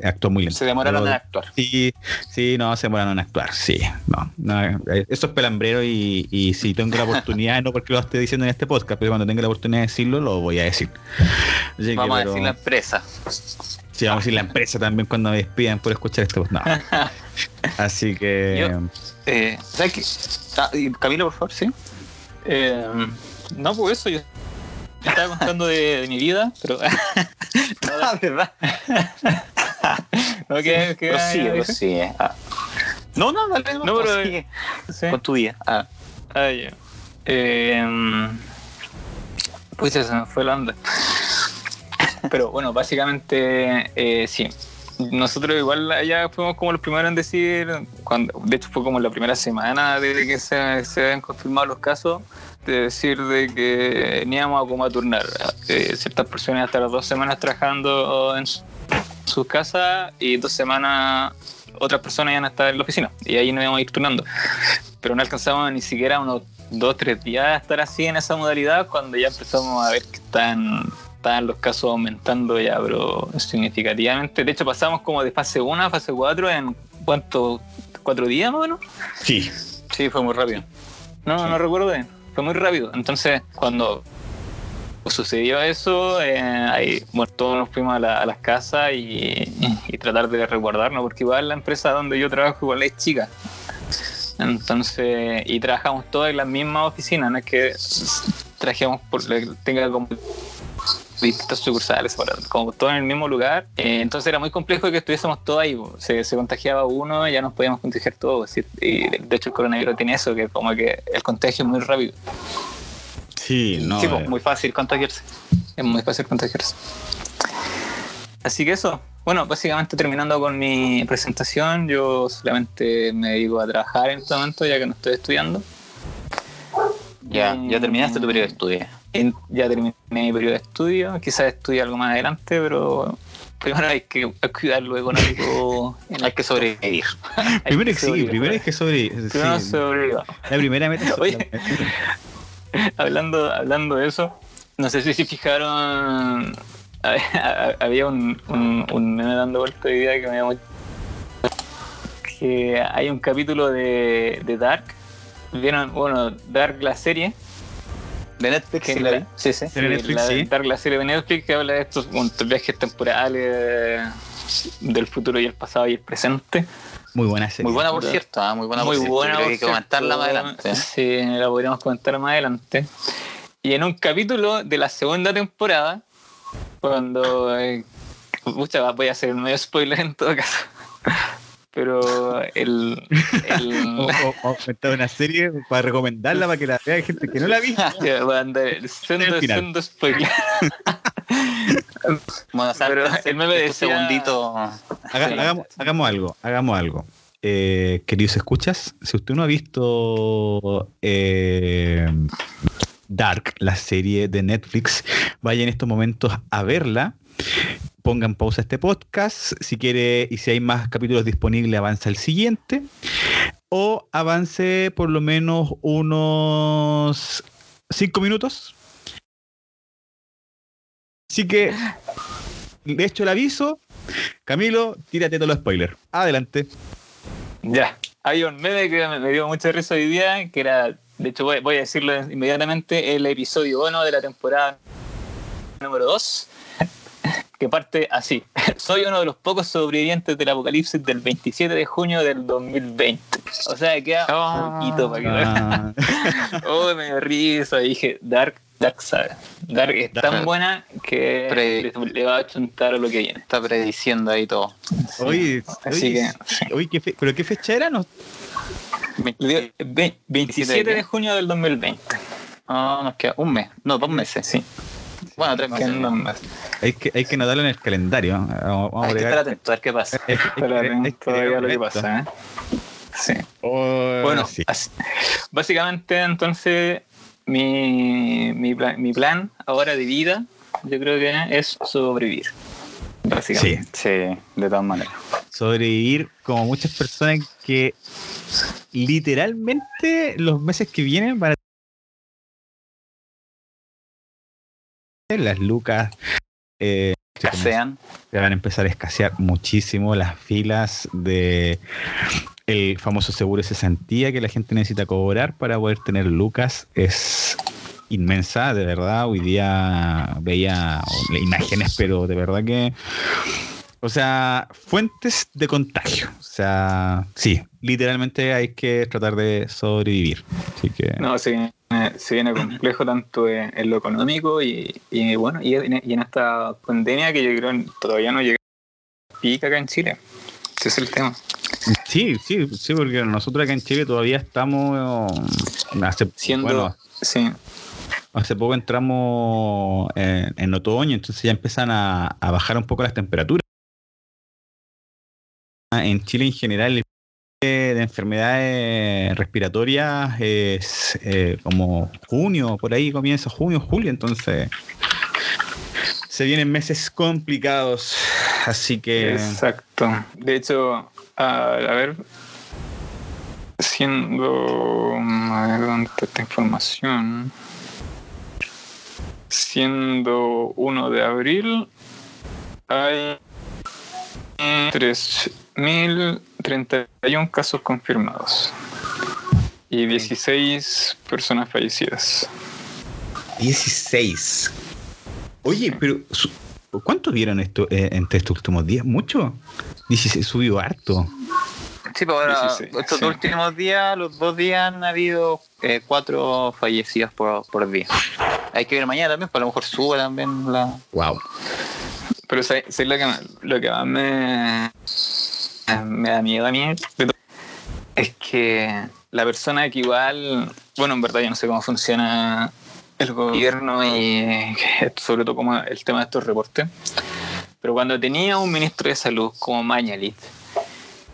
actuó muy bien. Se demoraron Pero- en actuar. Sí, sí, no, se demoraron en actuar, sí. No, no, eh, eso es pelambrero y, y si tengo la oportunidad, *laughs* no porque lo esté diciendo en este podcast, pero cuando tenga la oportunidad de decirlo, lo voy a decir. Así que, Vamos a decir la empresa. Sí, vamos a decir la empresa también cuando me despidan por escuchar esto. No. *laughs* Así que. Yo- Eh, ¿Sabes qué? Ah, Camilo, por favor, sí. Eh, no, pues eso, yo estaba contando de, de mi vida, pero. *laughs* Ah, ¿verdad? no, que, que Prosigue, prosigue. Ah. No, no, dale, no, No, pero- prosigue sí. con tu vida. Ah. Ah, ya. Eh, pues se me fue la onda. Pero bueno, básicamente, eh, sí. Nosotros igual allá fuimos como los primeros en decir, cuando, de hecho fue como la primera semana desde que se, se habían confirmado los casos, de decir de que ni íbamos a como a turnar. Eh, ciertas personas hasta las dos semanas trabajando en su- sus casas y dos semanas otras personas iban a estar en la oficina y ahí nos íbamos a ir turnando pero no alcanzamos ni siquiera unos dos, tres días a estar así en esa modalidad cuando ya empezamos a ver que están, estaban los casos aumentando ya, pero significativamente. De hecho, pasamos como de fase 1 a fase 4 en cuánto, cuatro días más o menos. Sí. Sí, fue muy rápido. No, Sí. no recuerdo bien. Fue muy rápido. Entonces, cuando sucedió eso, eh, bueno, todos nos fuimos a, la- a las casas y, tratar de resguardarnos, porque igual la empresa donde yo trabajo igual es chica. Entonces, y trabajamos todos en las mismas oficinas, no es que trabajemos por tenga como distintas sucursales, como todo en el mismo lugar. Eh, entonces era muy complejo que estuviésemos todos ahí. Se, se contagiaba uno, ya nos podíamos contagiar todos. Y de hecho el coronavirus tiene eso, que como que el contagio es muy rápido. Sí, no. sí, pues, eh, muy fácil contagiarse. Es muy fácil contagiarse. Así que eso. Bueno, básicamente terminando con mi presentación, yo solamente me dedico a trabajar en este momento, ya que no estoy estudiando. Ya, ya Mm. terminaste tu periodo de estudio. En- Ya terminé mi periodo de estudio, quizás estudie algo más adelante, pero primero hay que cuidar lo económico. en Hay que sobrevivir. hay *laughs* primero que que sí, sobrevivir. primero es que sobre. Primero sí, sobreviva. la primera meta es Oye. *laughs* hablando, hablando de eso, no sé si se fijaron, *laughs* había un, un, un meme dando vuelta hoy día que me llamó que hay un capítulo de, de Dark. ¿Vieron? Bueno, Dark la serie. De Netflix, que sí, la vi. sí, sí. De Netflix, la, sí. Dark la serie de Netflix que habla de estos viajes temporales del futuro y el pasado y el presente. Muy buena serie. Muy buena, por cierto. ah, muy buena, Muy por cierto. buena. Que hay que comentarla más cierto. adelante. Sí, la podríamos comentar más adelante. Y en un capítulo de la segunda temporada, cuando. Eh, pucha, voy a hacer un medio spoiler en todo caso. Pero el. el *laughs* O, o- una serie para recomendarla para que la vea gente que no la ha visto. *laughs* ya, voy a andar el sendo, sendo spoiler. Bueno, *laughs* Pero el meme. Haga- Sí. hagamos, hagamos algo, hagamos algo. Eh, queridos escuchas, si usted no ha visto eh, Dark, la serie de Netflix, vaya en estos momentos a verla. Pongan pausa este podcast. Si quiere, y si hay más capítulos disponibles, avanza al siguiente. O avance por lo menos unos cinco minutos. Así que, de hecho, el aviso. Camilo, tírate todos los spoilers. Adelante. Ya. Hay un meme que me dio mucha risa hoy día, que era, de hecho voy, voy a decirlo inmediatamente, el episodio 1 de la temporada número 2, que parte así. *laughs* Soy uno de los pocos sobrevivientes del apocalipsis del 27 de junio del 2020. O sea, queda Ah. poquito para que Ah, *laughs* Oh, me dio risa. Dije, Dark, Dark Saga. Dark es tan buena que Pre- le, le va a chuntar lo que viene. Está prediciendo ahí todo. oye, Así oye, que, oye, ¿qué fe- ¿pero qué fecha era? No, Le dio- ve- 27 de junio del 2020. Ah, nos queda un mes. No, dos meses. Sí. Bueno, tres meses. Más. hay, que, hay que anotarlo en el calendario. ¿eh? Vamos, vamos a Hay que agregar- estar atento a ver qué pasa. que- que- que todavía lo que ¿eh? Sí. Oh, Bueno, sí. así- básicamente entonces mi, mi, plan, mi plan ahora de vida yo creo que es sobrevivir. Sí, Básicamente. Sí, de todas maneras. sobrevivir como muchas personas que literalmente los meses que vienen van a las lucas eh, se Casean. se van a empezar a escasear muchísimo las filas de el famoso seguro de cesantía que la gente necesita cobrar para poder tener lucas es inmensa, de verdad. Hoy día veía imágenes, pero de verdad que O sea, fuentes de contagio. O sea, sí, literalmente hay que tratar de sobrevivir. Así que... No, sí, se viene complejo *clears throat* tanto en, lo económico y, bueno, y en, esta pandemia que yo creo todavía no llega a pica acá en Chile. Ese es el tema. Sí, sí, sí, porque nosotros acá en Chile todavía estamos hace, siendo sí. hace poco entramos en, otoño, entonces ya empiezan a bajar un poco las temperaturas en Chile en general de enfermedades respiratorias es eh, como junio, por ahí comienza junio, julio, entonces se vienen meses complicados, así que... Exacto. De hecho, a, ver, siendo... A ver, ¿dónde está esta información? Siendo 1 de abril, hay 3.031 casos confirmados y 16 personas fallecidas. 16. Oye, pero ¿cuánto vieron esto eh, entre estos últimos días? ¿Mucho? 16 subió harto. Sí, pero ahora, estos últimos días, los dos días han habido eh, cuatro fallecidos por, por día. Hay que ver mañana también, para pues a lo mejor sube también la. Wow. Pero sé, lo, que, lo que más me, me da miedo a mí es que la persona que igual, bueno, en verdad yo no sé cómo funciona el gobierno y sobre todo como el tema de estos reportes, pero cuando tenía un ministro de salud como Mañalit,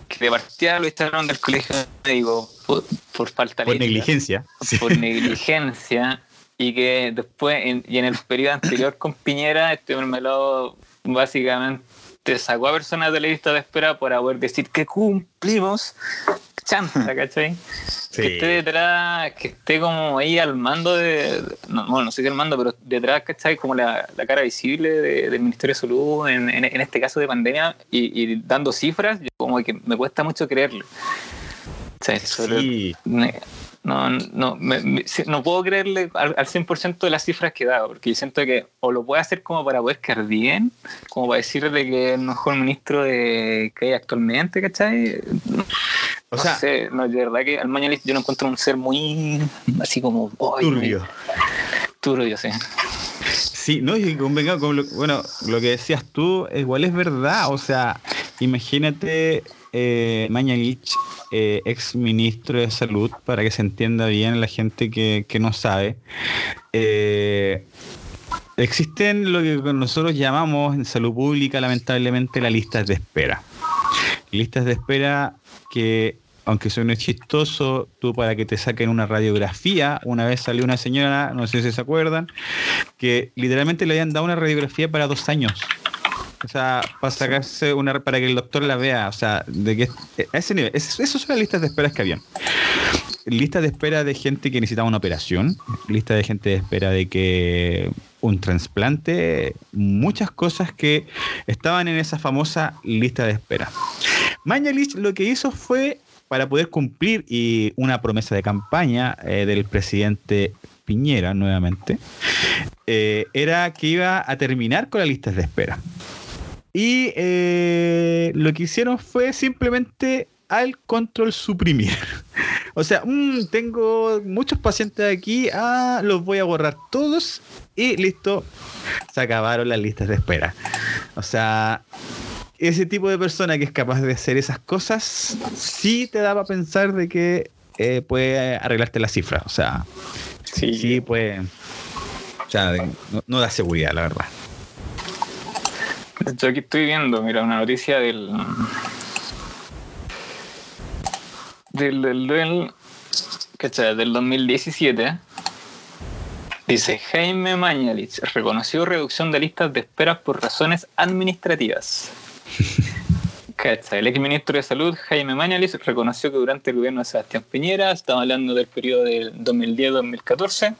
que de partida lo instalaron del colegio médico por, por falta de... Por negligencia. Por negligencia. Y que después, y en el periodo anterior con Piñera, este mermelado básicamente sacó a personas de la lista de espera para poder decir que cumplimos. Chanta, ¿cachai? Que esté detrás, que esté como ahí al mando de. No, bueno, no sé qué al mando, pero detrás, ¿cachai? Como la, la cara visible del Ministerio de Salud en, en, este caso de pandemia y, dando cifras, como que me cuesta mucho creerlo. Sí. No, no, no puedo creerle al, 100% de las cifras que da, porque siento que o lo puede hacer como para poder quedar bien, como para decir de que es el mejor ministro de, que hay actualmente, ¿cachai? o sea, sé, no, de verdad que al yo lo encuentro un ser muy así como... turbio. turbio, sí. Sí, no, y convenga con lo, bueno, lo que decías tú, igual es verdad, o sea, imagínate eh, Mañalich eh, ex ministro de Salud, para que se entienda bien la gente que, no sabe. Eh, existen lo que nosotros llamamos en salud pública, lamentablemente, las listas de espera. Listas de espera que, aunque suene chistoso, tú para que te saquen una radiografía, una vez salió una señora, no sé si se acuerdan, que literalmente le habían dado una radiografía para dos años. O sea, para sacarse una para que el doctor la vea, o sea, de que a ese nivel, esas son las listas de esperas que habían. Listas de espera de gente que necesitaba una operación, lista de gente de espera de que un trasplante, muchas cosas que estaban en esa famosa lista de espera. Mañalich lo que hizo fue para poder cumplir y una promesa de campaña eh, del presidente Piñera nuevamente, eh, era que iba a terminar con las listas de espera. Y eh, lo que hicieron fue simplemente al control suprimir. *laughs* o sea, mm, tengo muchos pacientes aquí, ah, los voy a borrar todos y listo, se acabaron las listas de espera. O sea, ese tipo de persona que es capaz de hacer esas cosas, sí te daba a pensar de que eh, puede arreglarte la cifra. O sea, sí, sí puede. O sea, no da seguridad, la verdad. Yo aquí estoy viendo, mira, una noticia del. del. del. del, del 2017. Dice Jaime Mañalich reconoció reducción de listas de esperas por razones administrativas. El exministro de Salud, Jaime Mañalis, reconoció que durante el gobierno de Sebastián Piñera, estamos hablando del periodo del 2010-2014,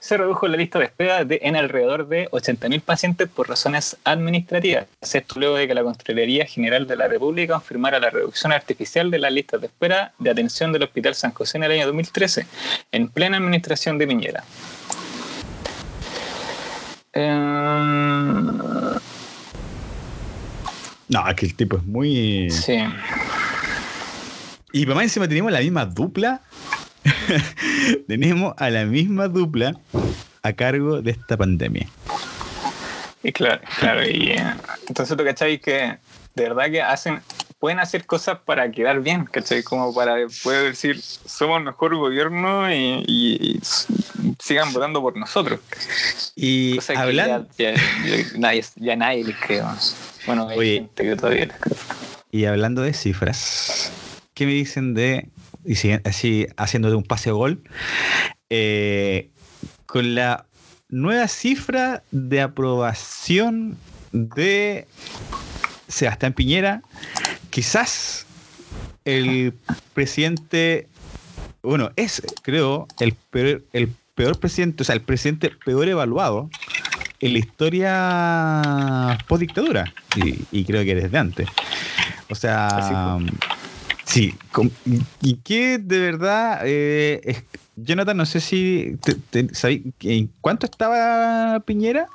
se redujo la lista de espera de, en alrededor de 80.000 pacientes por razones administrativas. Esto luego de que la Contraloría General de la República confirmara la reducción artificial de las listas de espera de atención del Hospital San José en el año 2013, en plena administración de Piñera. Em, No, es que el tipo es muy. Sí. Y mamá encima tenemos la misma dupla. *laughs* tenemos a la misma dupla a cargo de esta pandemia. Y claro, claro, y eh, entonces tú cacháis que de verdad que hacen, pueden hacer cosas para quedar bien, ¿cachai? Como para poder decir, somos el mejor gobierno y, y- y sigan votando por nosotros. Y hablando, ya, ya- nadie, ya nadie les cree. Bueno, hay Oye. gente que todavía les y hablando de cifras, ¿qué me dicen de, y si- así haciendo de un pase gol, eh, con la nueva cifra de aprobación de Sebastián Piñera, quizás el presidente, bueno, es, creo, el peor, el peor presidente, o sea, el presidente peor evaluado en la historia post dictadura. Y, y creo que desde antes. O sea, sí. y- ¿Y qué de verdad? eh, es- Jonathan, no sé si. Te, te- sabí- ¿En cuánto estaba Piñera?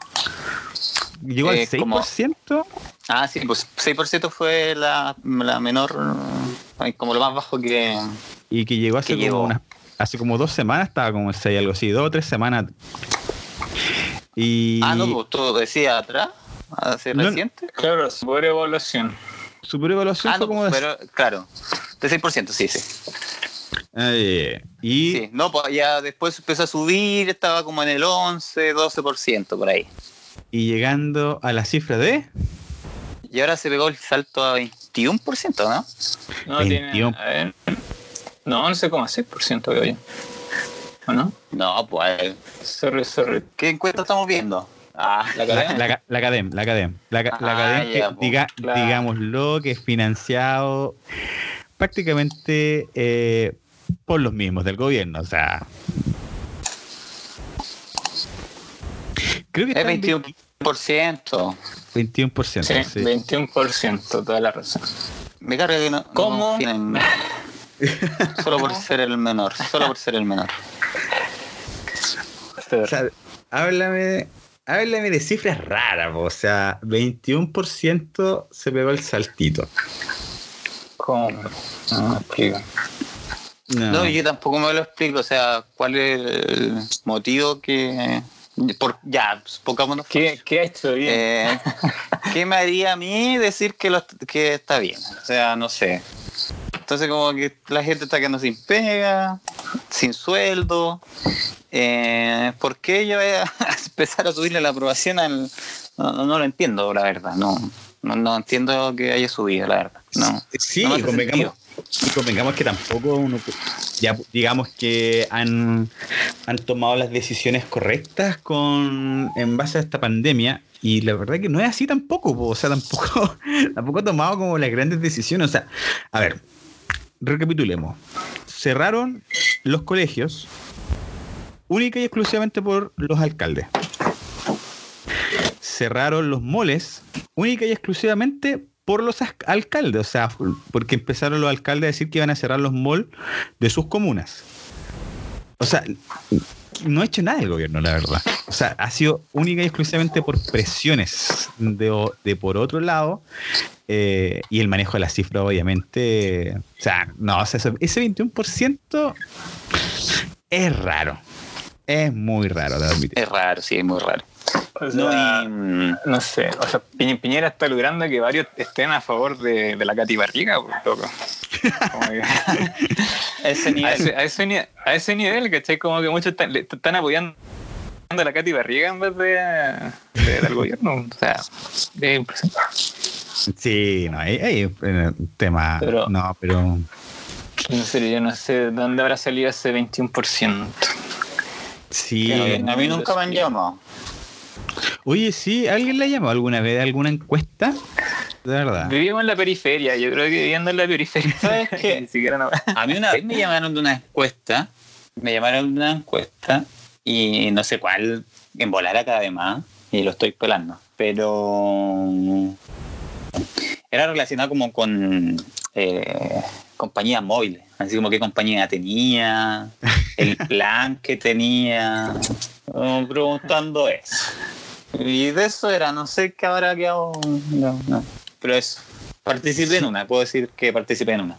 ¿Llegó Eh, al como- 6%? Ah, sí, pues 6% fue la, la menor, como lo más bajo que... Y que llegó hace que como llegó. unas- hace como dos semanas, estaba como el 6, algo así, dos o tres semanas. Y Ah, no, pues tú decías atrás, hace No, reciente. Claro, por evaluación. su evaluación Ah, fue no, como de. pero claro, de 6%, sí, sí. Eh, y Sí, no, pues ya después empezó a subir, estaba como en el 11, 12% por ahí. y llegando a la cifra de Y ahora se pegó el salto a 21%, ¿no? No, 21. tiene. A ver, no, 11,6% veo yo. ¿O no? No, pues, Sorry, sorry. ¿qué encuesta estamos viendo? Ah, La la, cadena. la, la Academ, la Academ, la, la Ah, que ya, po, diga, claro. digámoslo, que es financiado prácticamente eh, por los mismos del gobierno, o sea. Creo que es está en 21%. 21%. Sí, sí. 21%, toda la razón. Me carga que no, no ¿Cómo? mí. *laughs* Solo por ser el menor, solo por ser el menor. O sea, háblame, háblame de cifras raras, po, o sea, 21% se pegó el saltito. ¿Cómo? No me explico. No, No, yo tampoco me lo explico, o sea, cuál es el motivo que... Por, ya, pongámonos... ¿Qué, qué ha hecho bien? Eh, ¿Qué me haría a mí decir que, lo, que está bien? O sea, no sé. Entonces como que la gente está quedando sin pega, sin sueldo. Eh, ¿Por qué yo voy a *laughs* empezar a subirle la aprobación al... No, no, no lo entiendo, la verdad. No, no, no entiendo que haya subido, la verdad. No. Sí, no y convengamos, y convengamos que tampoco uno, ya digamos que han, han tomado las decisiones correctas con en base a esta pandemia y la verdad que no es así tampoco, po, o sea, tampoco, *laughs* tampoco ha tomado como las grandes decisiones, o sea, a ver, recapitulemos, cerraron los colegios única y exclusivamente por los alcaldes. Cerraron los moles única y exclusivamente por los alcaldes, o sea, porque empezaron los alcaldes a decir que iban a cerrar los malls de sus comunas. O sea, no ha hecho nada el gobierno, la verdad. O sea, ha sido única y exclusivamente por presiones de, de por otro lado eh, y el manejo de las cifras, obviamente. O sea, no, ese 21% es raro. Es muy raro. Es raro, sí, es muy raro. O No, sea, y, mm, No sé, o sea, Piñ- Piñera está logrando que varios estén a favor de, de la Katy Barriga, por loco. Que- *laughs* ese a, nivel. ese, a, ese, ni- a ese nivel, ¿cachai? Como que muchos están, están apoyando a la Katy Barriga en vez de, de- del gobierno. O sea, es impresionante. Sí, no, hay, hay un tema. Pero- no, pero. En serio, yo no sé de dónde habrá salido ese 21%. Sí. Pero a mí nunca me han llamado. Oye, sí, ¿alguien le ha llamado alguna vez a alguna encuesta? De verdad. Vivimos en la periferia, yo creo que viviendo en la periferia. *laughs* ¿Sabes qué? Ni siquiera no- A mí una vez me llamaron de una encuesta, me llamaron de una encuesta y no sé cuál, en volar acá además, y lo estoy pelando, pero era relacionado como con eh, compañías móviles, así como qué compañía tenía, el *laughs* plan que tenía, preguntando eso. Y de eso era, no sé qué habrá quedado, pero eso. Participé en una, puedo decir que participé en una.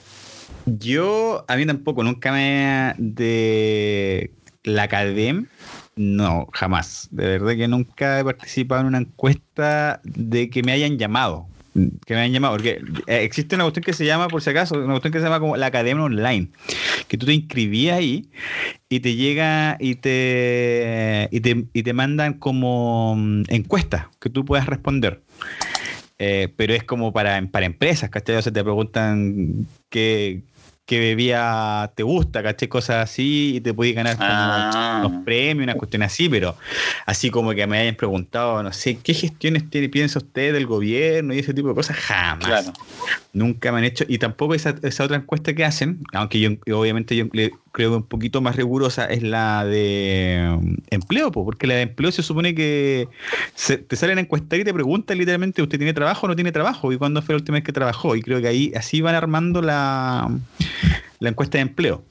Yo, a mí tampoco, nunca me. De la academia, no, jamás. De verdad que nunca he participado en una encuesta de que me hayan llamado. Que me hayan llamado, porque eh, existe una cuestión que se llama, por si acaso, una cuestión que se llama como la academia online, que tú te inscribías ahí y te llega y te, y te, y te mandan como mm, encuestas que tú puedas responder. Eh, pero es como para, para empresas, ¿cachai? O sea, te preguntan qué, qué bebida te gusta, ¿cachai? Cosas así y te puedes ganar Ah. unos premios, una cuestión así, pero así como que me hayan preguntado, no sé, ¿qué gestiones tiene, piensa usted del gobierno y ese tipo de cosas? Jamás. Claro. Nunca me han hecho, y tampoco esa, esa otra encuesta que hacen, aunque yo obviamente yo le- creo que un poquito más rigurosa es la de um, empleo, po, porque la de empleo se supone que se- te salen a encuestar y te preguntan literalmente, ¿usted tiene trabajo o no tiene trabajo? ¿Y cuándo fue la última vez que trabajó? Y creo que ahí así van armando la, la encuesta de empleo.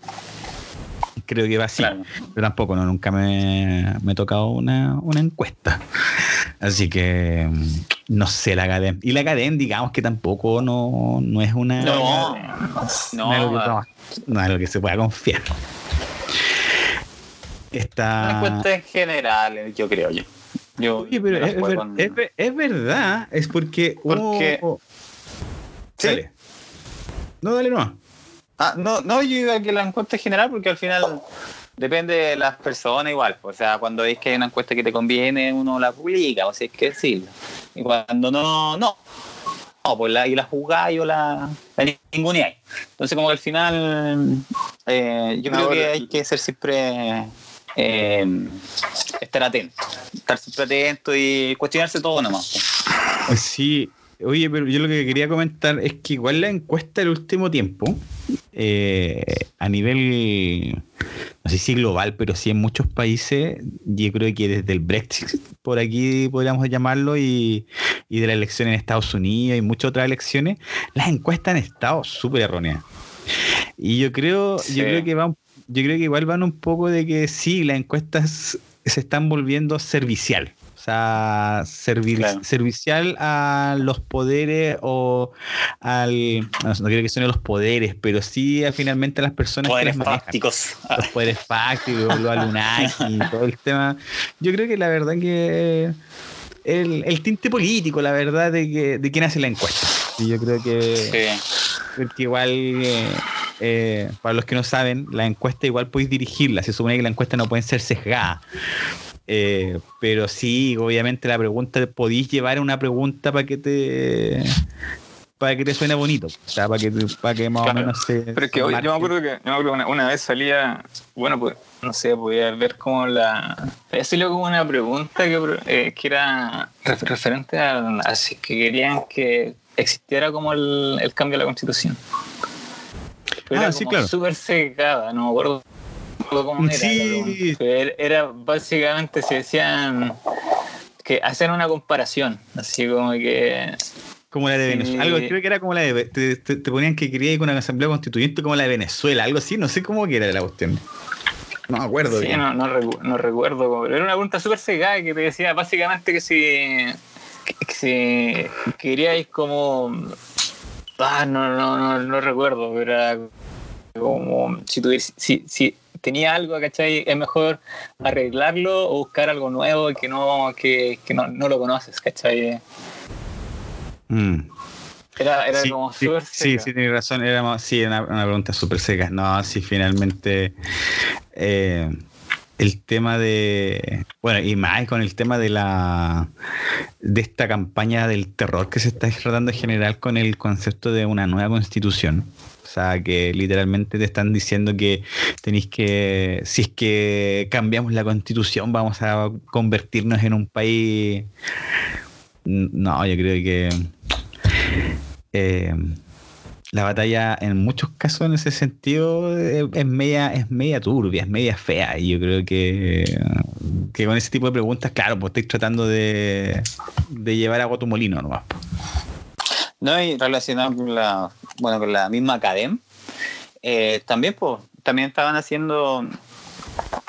Creo que va así. Claro. Pero tampoco, no, nunca me, me he tocado una, una encuesta. Así que mm, no sé la academia. Y la academia, digamos que tampoco no, no es una. No, no, es que, no. no, no es algo que se pueda confiar. Una Está. encuesta en general, yo creo yo. Yo Oye, pero es, juego ver- con- es ver- es verdad, es porque. Porque- hubo- ¿Sí? Dale. No, dale nomás. Ah, no, no, yo iba a que la encuesta en general, porque al final depende de las personas igual. O sea, cuando veis que hay una encuesta que te conviene, uno la publica, o si es que decirlo. Y cuando no, no. No, pues la, y la jugáis o la, la ninguneáis. Entonces, como que al final, eh, yo creo que hay que ser siempre. eh, estar atento. Estar siempre atento y cuestionarse todo nomás. pues. Sí, oye, pero yo lo que quería comentar es que igual la encuesta del último tiempo, eh, a nivel, no sé si global, pero sí en muchos países, yo creo que desde el Brexit, por aquí podríamos llamarlo, y, y de la elección en Estados Unidos y muchas otras elecciones, las encuestas han estado súper erróneas. Y yo creo, Sí. yo creo que van, yo creo que igual van un poco de que sí, las encuestas se están volviendo servicial. Sea, servir, Claro. servicial a los poderes o al. No, no quiero que suene los poderes, pero sí a finalmente a las personas que Poderes manejan. fácticos. Los poderes fácticos, los *laughs* Anunnaki y todo el tema. Yo creo que la verdad que. El, el tinte político, la verdad, de, que, de quién hace la encuesta. Y yo creo que. Sí. Porque igual, eh, eh, para los que no saben, la encuesta igual podéis dirigirla. Se supone que la encuesta no pueden ser sesgadas. Eh, pero sí, obviamente la pregunta, podéis llevar una pregunta para que te para que te suene bonito. O sea, para que, para que más Claro. o menos se. Pero es que se hoy, yo me acuerdo que, yo me acuerdo que una, una vez salía, bueno, pues, no sé, podía ver como la. Salió como una pregunta que, eh, que era ref- referente a, a si que querían que existiera como el, el cambio de la constitución. Pero Ah, era sí, como claro. súper secada, no me acuerdo cómo era. Sí. era- básicamente se decían que hacían una comparación, así como que Como la de Sí. Venezuela. Algo, creo que era como la de. Te, te- te ponían que quería ir con una asamblea constituyente como la de Venezuela, algo así, no sé cómo que era la cuestión. No me acuerdo Sí, no, no, recu- no recuerdo, era una pregunta súper cegada que te decía básicamente que si, que, que si queríais como... Ah, no, no, no, no recuerdo, pero era como si, tuvies- si, si tenía algo, ¿cachai? Es mejor arreglarlo o buscar algo nuevo que no, que, que no, no lo conoces, ¿cachai? Mm. Era, era sí, como sí, súper sí, seca. sí, tienes razón. Era más- sí, una, una pregunta súper seca. No, sí, finalmente. eh, el tema de. Bueno, y más con el tema de la. de esta campaña del terror que se está tratando de generar con el concepto de una nueva constitución. Sea, que literalmente te están diciendo que tenéis que. Si es que cambiamos la constitución, vamos a convertirnos en un país. No, yo creo que eh, la batalla en muchos casos en ese sentido eh, es media, es media turbia, es media fea. Y yo creo que, que con ese tipo de preguntas, claro, pues estáis tratando de, de llevar agua a tu molino nomás. No, y relacionado con la, bueno, con la misma academia, eh, también, pues, también estaban haciendo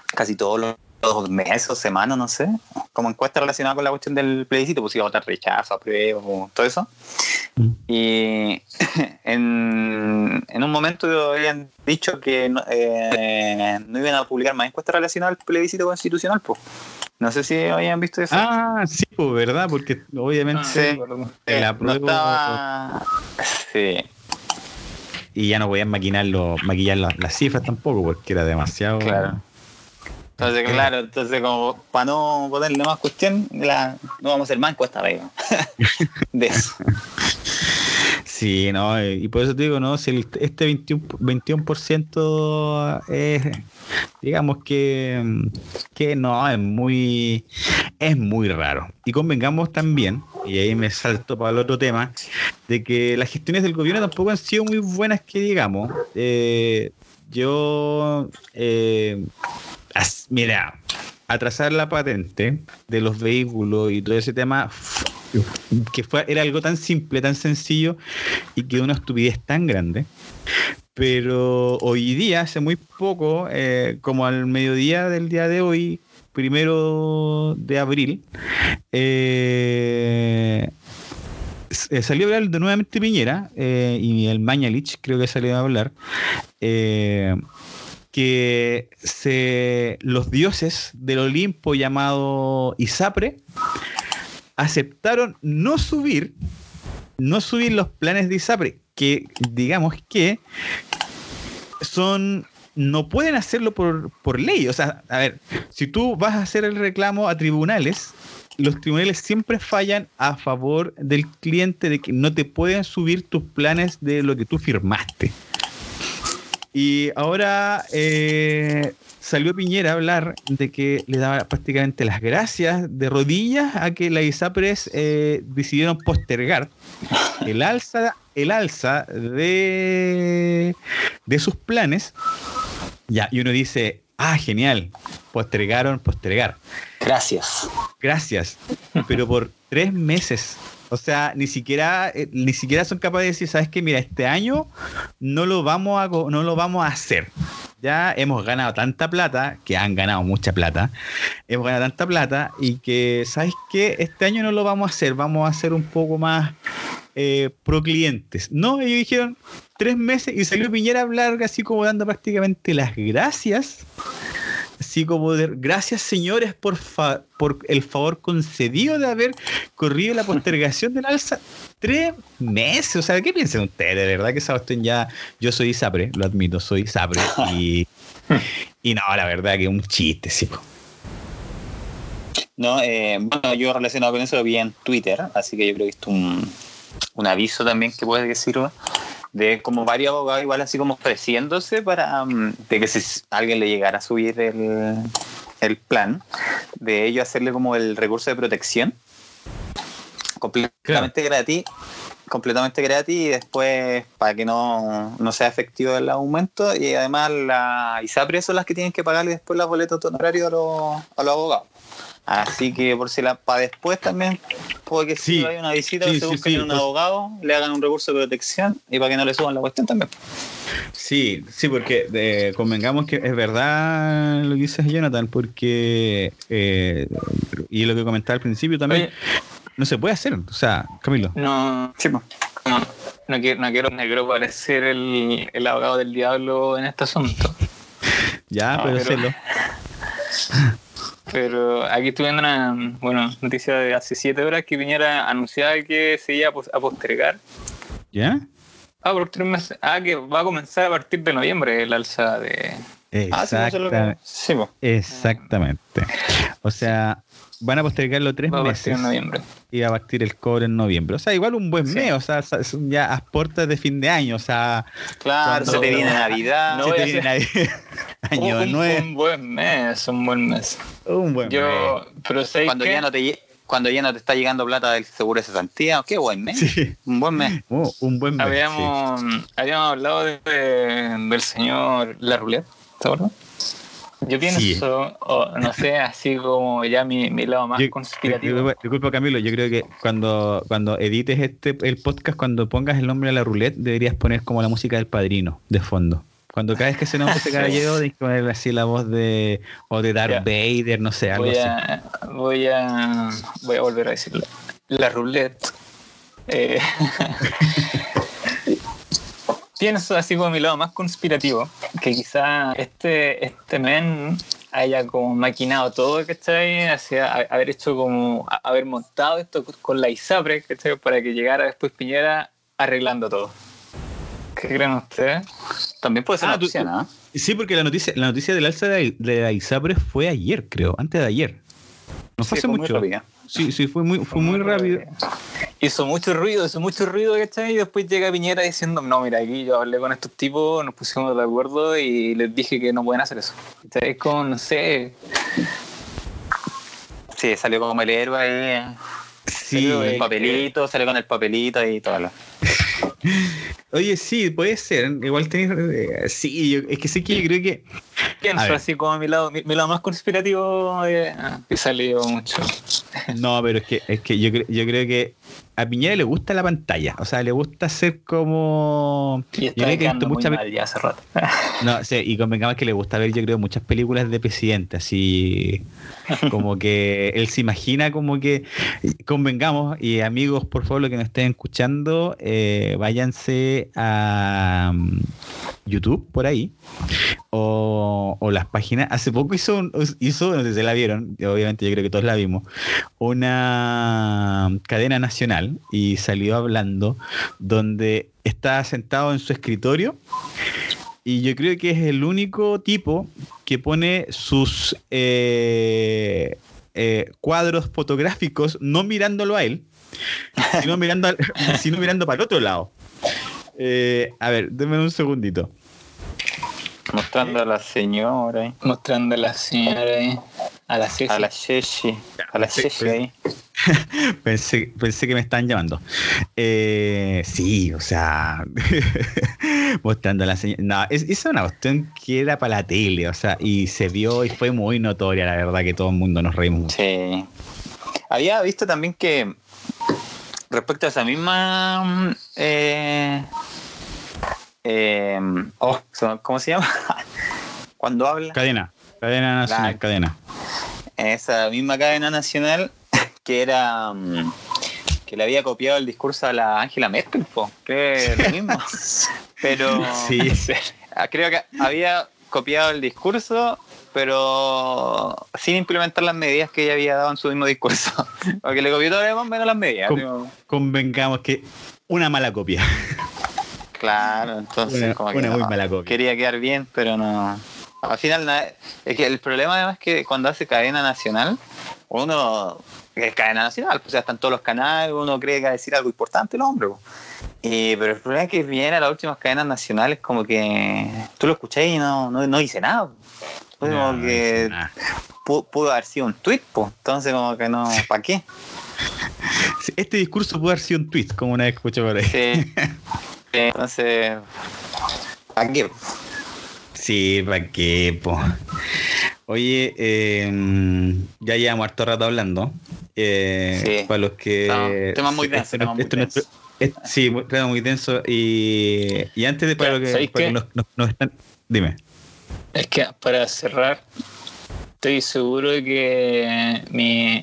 casi todos los, los meses o semanas, no sé, como encuestas relacionadas con la cuestión del plebiscito, pues iba a votar rechazo, apruebo, todo eso. Mm. Y *laughs* en, en, un momento habían dicho que no, eh, no, iban a publicar más encuestas relacionadas al plebiscito constitucional, pues. No sé si habían visto eso. Ah, sí, pues, ¿verdad? Porque obviamente sí. no estaba... Sí. Y ya no podían maquinarlo, maquillar las, cifras tampoco, porque era demasiado. Claro. Entonces, claro, entonces como para no ponerle más cuestión, la, no vamos a hacer más encuestas *laughs* de eso. Sí, no, y por eso te digo, no, si este 21%, 21 es, digamos que, que no, es muy, es muy raro. Y convengamos también, y ahí me salto para el otro tema, de que las gestiones del gobierno tampoco han sido muy buenas que digamos. Eh, yo, eh, mira, atrasar la patente de los vehículos y todo ese tema que fue, era algo tan simple, tan sencillo y que una estupidez tan grande. Pero hoy día, hace muy poco, eh, como al mediodía del día de hoy, primero de abril, eh, eh, salió a hablar de nuevamente Piñera y el Mañalich creo que salió a hablar que se, los dioses del Olimpo llamado Isapre aceptaron no subir, no subir los planes de ISAPRE, que digamos que son no pueden hacerlo por, por ley. O sea, a ver, si tú vas a hacer el reclamo a tribunales, los tribunales siempre fallan a favor del cliente de que no te pueden subir tus planes de lo que tú firmaste. Y ahora eh, salió Piñera a hablar de que le daba prácticamente las gracias de rodillas a que la ISAPRES eh, decidieron postergar el alza, el alza de, de sus planes. Ya, y uno dice, ah, genial, postergaron, postergar. Gracias. Gracias, pero por tres meses. O sea, ni siquiera, eh, ni siquiera son capaces de decir, ¿sabes qué? Mira, este año no lo vamos a, no lo vamos a hacer. Ya hemos ganado tanta plata, que han ganado mucha plata, hemos ganado tanta plata y que, ¿sabes qué? Este año no lo vamos a hacer, vamos a hacer un poco más eh, pro clientes. No, ellos dijeron tres meses y salió Piñera a hablar así como dando prácticamente las gracias así como de gracias señores por, por el favor concedido de haber corrido la postergación del alza tres meses. O sea, ¿qué piensan ustedes? De verdad que Sebastián ya, yo soy Sapre, lo admito, soy Sapre y, no, la verdad que un chiste, sí. No, eh, bueno, yo relacionado con eso lo vi en Twitter, así que yo creo que es un, un aviso también que puede que sirva de como varios abogados igual así como ofreciéndose para mm, de que si alguien le llegara a subir el, el plan, de ello hacerle como el recurso de protección completamente gratis completamente gratis y después para que no, no, sea efectivo el aumento y además la ISAPRE son las que tienen que pagarle después las boletas honorarios a los, a los abogados. Así que por si la para después también puede que si hay una visita sí, se busquen un abogado, le hagan un recurso de protección y para que no le suban la cuestión también. Sí, sí, porque eh, convengamos que es verdad lo que dices Jonathan, porque eh, y lo que comentaba al principio también, no se puede hacer, o sea, Camilo. No, sí, no, no quiero, no quiero negro parecer el, el abogado del diablo en este asunto. ya, pero, hacerlo. *laughs* Pero aquí estuve viendo una bueno, noticia de hace siete horas que Piñera anunciaba que se iba a postergar. ¿Ya? Ah, por tres meses. Ah, que va a comenzar a partir de noviembre el alza de. Exactamente. Ah, Exactamente. O sea, van a postergarlo tres meses. en noviembre. Va a partir el cobre en noviembre. O sea, igual un buen mes, o sea, ya a puertas de fin de año, o sea. Claro, se te viene Navidad. No se te viene Navidad. *laughs* año un, nuevo. Un buen mes, un buen mes. Un buen Yo, mes. Pero cuando ya no te cuando ya no te está llegando plata del seguro de cesantía, qué buen mes. Sí. Un buen mes. Oh, un buen mes. Habíamos, habíamos hablado de, del señor La Roulette, ¿te acuerdas? Yo pienso, no sé, así como ya mi, mi lado más conspirativo. Disculpa, Camilo, yo creo que cuando, cuando edites este el podcast, cuando pongas el nombre a la roulette, deberías poner como la música del padrino de fondo. Cuando cada vez que se *laughs* nombre ese caballero, tienes que poner así la voz de. o de Darth Vader, no sé, algo voy a, así. Voy a, voy a volver a decirlo. La roulette Eh, *laughs* pienso así como mi lado más conspirativo, que quizá este, este men haya como maquinado todo, ¿cachai? Hacia haber hecho como, haber montado esto con la ISAPRE, ¿cachai? Para que llegara después Piñera arreglando todo. ¿Qué creen ustedes? También puede ser Ah, una tú- opción, ¿ah? Sí, porque la noticia, la noticia del alza de, de la ISAPRE fue ayer, creo, antes de ayer. No Sí, hace fue muy mucho. rápida. Sí, sí, fue muy, fue muy rápido. Hizo mucho ruido, hizo mucho ruido, ¿cachai? Y después llega Piñera diciendo, no, mira, aquí yo hablé con estos tipos, nos pusimos de acuerdo y les dije que no pueden hacer eso. ¿Cachai? Es como, no sé, Sí, salió como el héroe ahí. Sí. Salió con el papelito, salió con el papelito y todo. Lo... *laughs* Oye, sí, puede ser. Igual tenés. eh, sí, yo- es que sí que yo creo que. Pienso así como mi lado, mi, mi lado más conspirativo eh, que salió mucho. *laughs* No, pero es que, es que yo, yo creo que a Piñera le gusta la pantalla. O sea, le gusta ser como. Y Yo está creo que esto muchas mal ya hace rato. No, sí, y convengamos que le gusta ver, yo creo, muchas películas de presidente, así *laughs* como que él se imagina como que, convengamos, y amigos, por favor, los que nos estén escuchando, eh, váyanse a mm, YouTube, por ahí, o, las páginas, hace poco hizo, un- hizo, no sé si la vieron, obviamente yo creo que todos la vimos, una cadena nacional, y salió hablando donde está sentado en su escritorio, y yo creo que es el único tipo que pone sus eh, eh, cuadros fotográficos no mirándolo a él, *laughs* sino mirando, al- *laughs* sino mirando para el otro lado. Eh, a ver, denme un segundito. Mostrando a la señora ahí. Mostrando a la señora ahí, a la Ceci. A la Sheshi. A la Sheshi pues. ahí. *laughs* Pensé, pensé que me estaban llamando. Eh, sí, o sea, *laughs* mostrando la señora. No, es, es una cuestión que era para la tele, o sea, y se vio y fue muy notoria, la verdad, que todo el mundo nos reímos. Sí. Había visto también que respecto a esa misma eh, eh, oh, ¿cómo se llama? *laughs* Cuando habla Cadena, cadena nacional, cadena. esa misma cadena nacional que era mm, que le había copiado el discurso a la Angela Merkel, po, que es lo mismo. *laughs* Pero *laughs* Sí. creo que había copiado el discurso, pero sin implementar las medidas que ella había dado en su mismo discurso. *laughs* Porque le copió todo lo demás menos las medidas. Convengamos que una mala copia. Claro, entonces como que una muy no, mala copia. quería quedar bien, pero no. Al final, es que el problema además es que cuando hace cadena nacional, uno es cadena nacional, pues ya están todos los canales, uno cree que va a decir algo importante el hombre. Y, pero el problema es que viene a las últimas cadenas nacionales como que tú lo escuchás y no, no, no dice nada. No, como que pudo haber sido un tweet, pues. entonces como que no, ¿para qué? Este discurso puede haber sido un tweet, como una vez escuché por ahí. Sí. *laughs* Entonces, ¿para qué? Sí, ¿para qué, po? Oye, eh, ya llevamos harto rato hablando. Eh, Sí. Para los que. No, tema muy sí, denso, tema muy esto denso. sí, tema muy denso. Y, y antes de para lo que, ¿sabéis para que qué? nos, nos- nos están. Dime. Es que para cerrar, estoy seguro de que mi,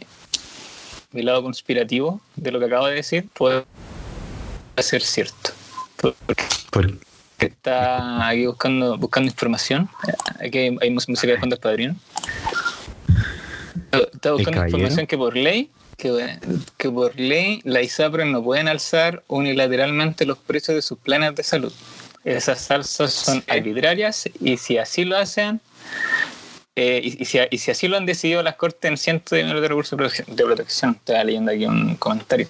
mi lado conspirativo de lo que acabo de decir puede ser cierto. Porque Por- está aquí buscando, buscando información. Aquí hay, hay música de fondo del padrino. Está buscando información que por ley, que, que por ley la ISAPRE no pueden alzar unilateralmente los precios de sus planes de salud. Esas salsas son arbitrarias y si así lo hacen, eh, y, y si, y si así lo han decidido las cortes en cientos de millones de recursos de protección, de protección. Estaba leyendo aquí un comentario.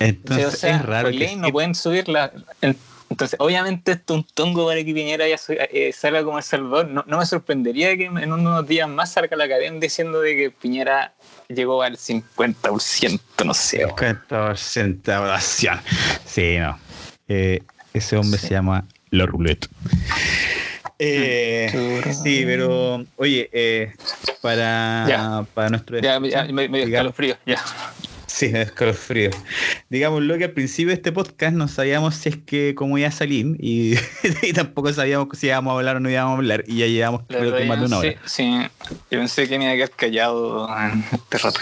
Entonces, o sea, es raro por que. ley no pueden subir la. el- entonces, obviamente, esto es un tongo para que Piñera ya eh, salga como El Salvador. No, no me sorprendería que en unos días más salga la cadena diciendo de que Piñera llegó al 50%, no sé. 50% de aprobación. Sí, no. Eh, ese hombre Sí. se llama Lo Roulette. Eh, sí, pero oye, eh, para, Ya. para nuestro Ya, ya, me, me dio escalofrío, ya. Sí, es escalofrío. Digámoslo que al principio de este podcast no sabíamos si es que cómo iba a salir y, *laughs* y tampoco sabíamos si íbamos a hablar o no íbamos a hablar y ya llevamos creo que más de una hora. sí, yo pensé que me iba a quedar callado en este rato.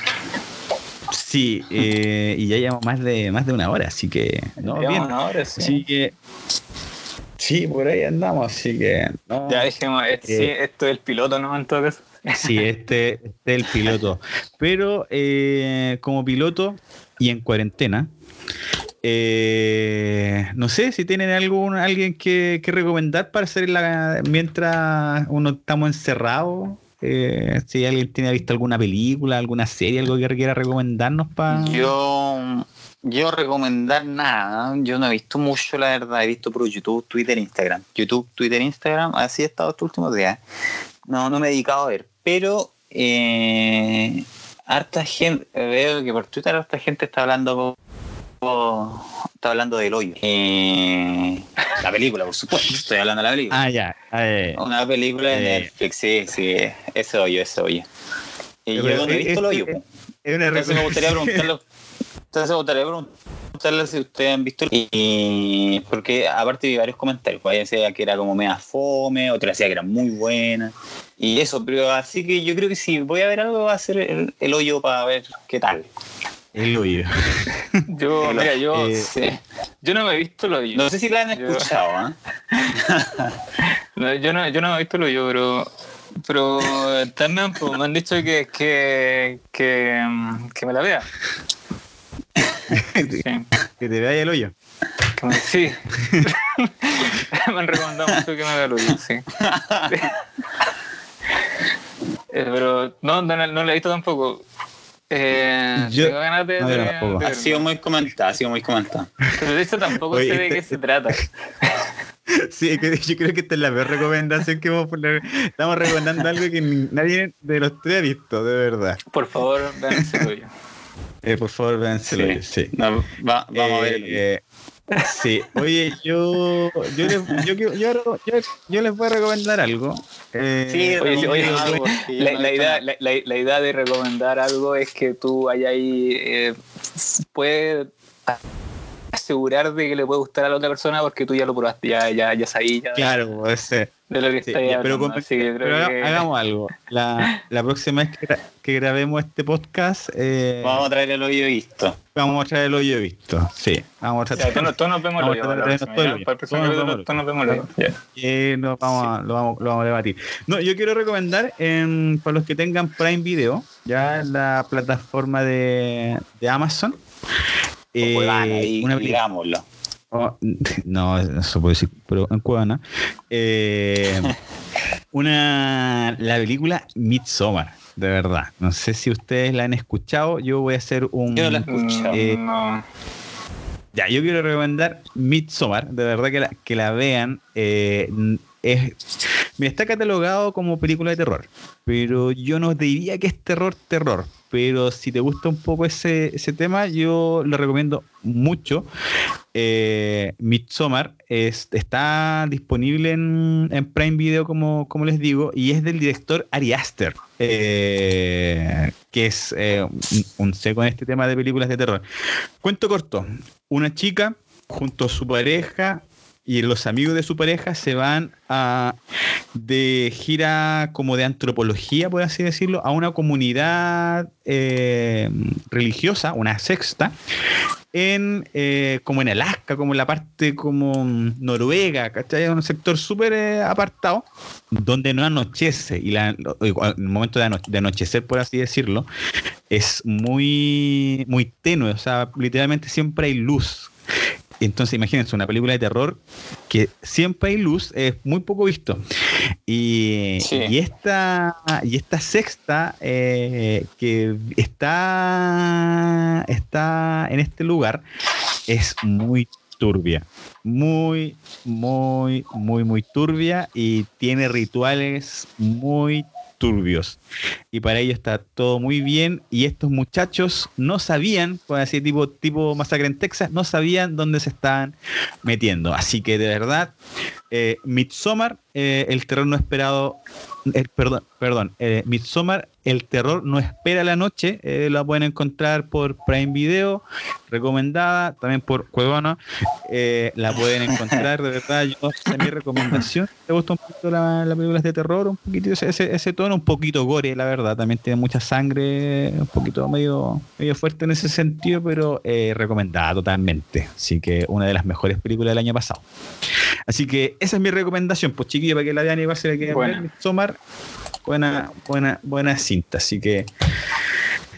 Sí, eh, y ya llevamos más de más de una hora, así que no, bien. una hora, sí. Así que sí, por ahí andamos, así que no. Ya dejemos, eh, sí, esto es el piloto, ¿no? En todo caso. Sí, este, este es el piloto. Pero eh, como piloto y en cuarentena, eh, no sé si tienen algún alguien que, que recomendar para hacer la, mientras uno estamos encerrados. Eh, si alguien tiene visto alguna película, alguna serie, algo que quiera recomendarnos para. Yo, yo recomendar nada. Yo no he visto mucho, la verdad. He visto por YouTube, Twitter, Instagram. YouTube, Twitter, Instagram. Así he estado estos últimos días. No, no me he dedicado a ver. Pero eh, harta gente, veo que por Twitter harta gente está hablando está hablando del hoyo. Eh, la película, por supuesto. Estoy hablando de la película. Ah, ya. eh, Una película de Eh. Netflix, sí, sí. Ese hoyo, ese hoyo. Y yo no he visto el este- hoyo. po. es una Entonces me gustaría preguntarle, entonces me gustaría preguntarle si ustedes han visto y, y- porque aparte vi varios comentarios, pues decía que era como media fome, otra decía que era muy buena y eso, pero así que yo creo que si voy a ver algo va a ser el, el hoyo para ver qué tal. El hoyo. *laughs* Yo, El- mira, yo, eh, Sí. yo no me he visto lo yo. No sé si la han Yo- escuchado, ¿eh? *laughs* No, yo, no, yo no me he visto lo yo, pero. Pero también pues, me han dicho que, que, que, mm, que me la vea. *laughs* Sí, que te vaya el hoyo. que me, sí. me han recomendado mucho que me vea lo yo, sí. Eh, pero no, no, no la he visto tampoco. Eh, Yo- tengo ganas de, no, yo de- tampoco. de Ha sido muy comentada, ha sido muy comentada. Pero de hecho tampoco Oye, sé de qué se *laughs* trata. Sí, yo creo que esta es la peor recomendación que vamos a poner. Estamos recomendando algo que nadie de los tres ha visto, de verdad. Por favor, vean ese hoyo. Eh, por favor, véanselo. Sí. No, va- vamos a ver. Sí, oye, yo, yo, les, yo, quiero- yo, yo, les voy a recomendar algo. Eh, Sí, Oye, oye, sí, La, idea, la idea de recomendar algo es que tú allá ahí eh, puedes asegurar de que le puede gustar a la otra persona porque tú ya lo probaste, ya, ya, ya sabías ya Claro, ese. de lo que Sí, estás ya, hablando. pero con- así que Pero que- hagamos algo. La, la próxima vez que, gra- que grabemos este podcast, eh, Vamos a traer el hoyo visto. vamos a traer el hoyo visto. Sí, vamos a Ya, traer. todos nos- todos nos vemos Vamos de el hoyo. Para el próximo Todos nos vemos todos nos vemos lo Ya. Eh, lo, vamos a, lo, vamos, lo vamos a debatir. No, yo quiero recomendar en, para los que tengan Prime Video, ya en la plataforma de, de Amazon. Eh, una película- digámoslo. *laughs* oh, *laughs* no, eso puedo decir, pero en cubana. eh, *laughs* una, la película Midsommar, de verdad. No sé si ustedes la han escuchado. Yo voy a hacer un. Yo no la he escuchado. Eh, No. Ya, yo quiero recomendar Midsommar, de verdad que la, que la vean. eh, es, mira, está catalogado como película de terror, pero yo no diría que es terror, terror. Pero si te gusta un poco ese, ese tema, yo lo recomiendo mucho. Eh, Midsommar es, está disponible en, en Prime Video, como, como les digo, y es del director Ari Aster, eh, que es eh, un, un seco en este tema de películas de terror. Cuento corto, una chica junto a su pareja y los amigos de su pareja se van a de gira como de antropología, por así decirlo, a una comunidad eh, religiosa, una sexta, en eh, como en Alaska, como en la parte como Noruega, ¿cachai? Un sector súper eh, apartado, donde no anochece, y la, el momento de, de anochecer, por así decirlo, es muy, muy tenue, o sea, literalmente siempre hay luz. Entonces, imagínense, una película de terror que siempre hay luz, es muy poco visto. Y, Sí. y esta, y esta sexta eh, que está, está en este lugar es muy turbia. Muy, muy, muy, muy turbia y tiene rituales muy turbios. Y para ello está todo muy bien. Y estos muchachos no sabían, pues así tipo, tipo masacre en Texas, no sabían dónde se estaban metiendo. Así que de verdad, eh, eh, el terror no esperado, eh, perdón, perdón, eh, Midsommar, el terror no espera la noche, la pueden encontrar por Prime Video, recomendada, también por Cuevana, la pueden encontrar, de verdad, yo, es mi recomendación, te gusta un poquito la, la película de terror, un poquito ese, ese, tono, un poquito gore, la verdad, también tiene mucha sangre, un poquito medio, medio fuerte en ese sentido, pero recomendada totalmente, así que una de las mejores películas del año pasado. Así que esa es mi recomendación, pues chiquillo, para que la vean igual se le quede Buena. Midsommar, buena, buena, buena cinta, así que,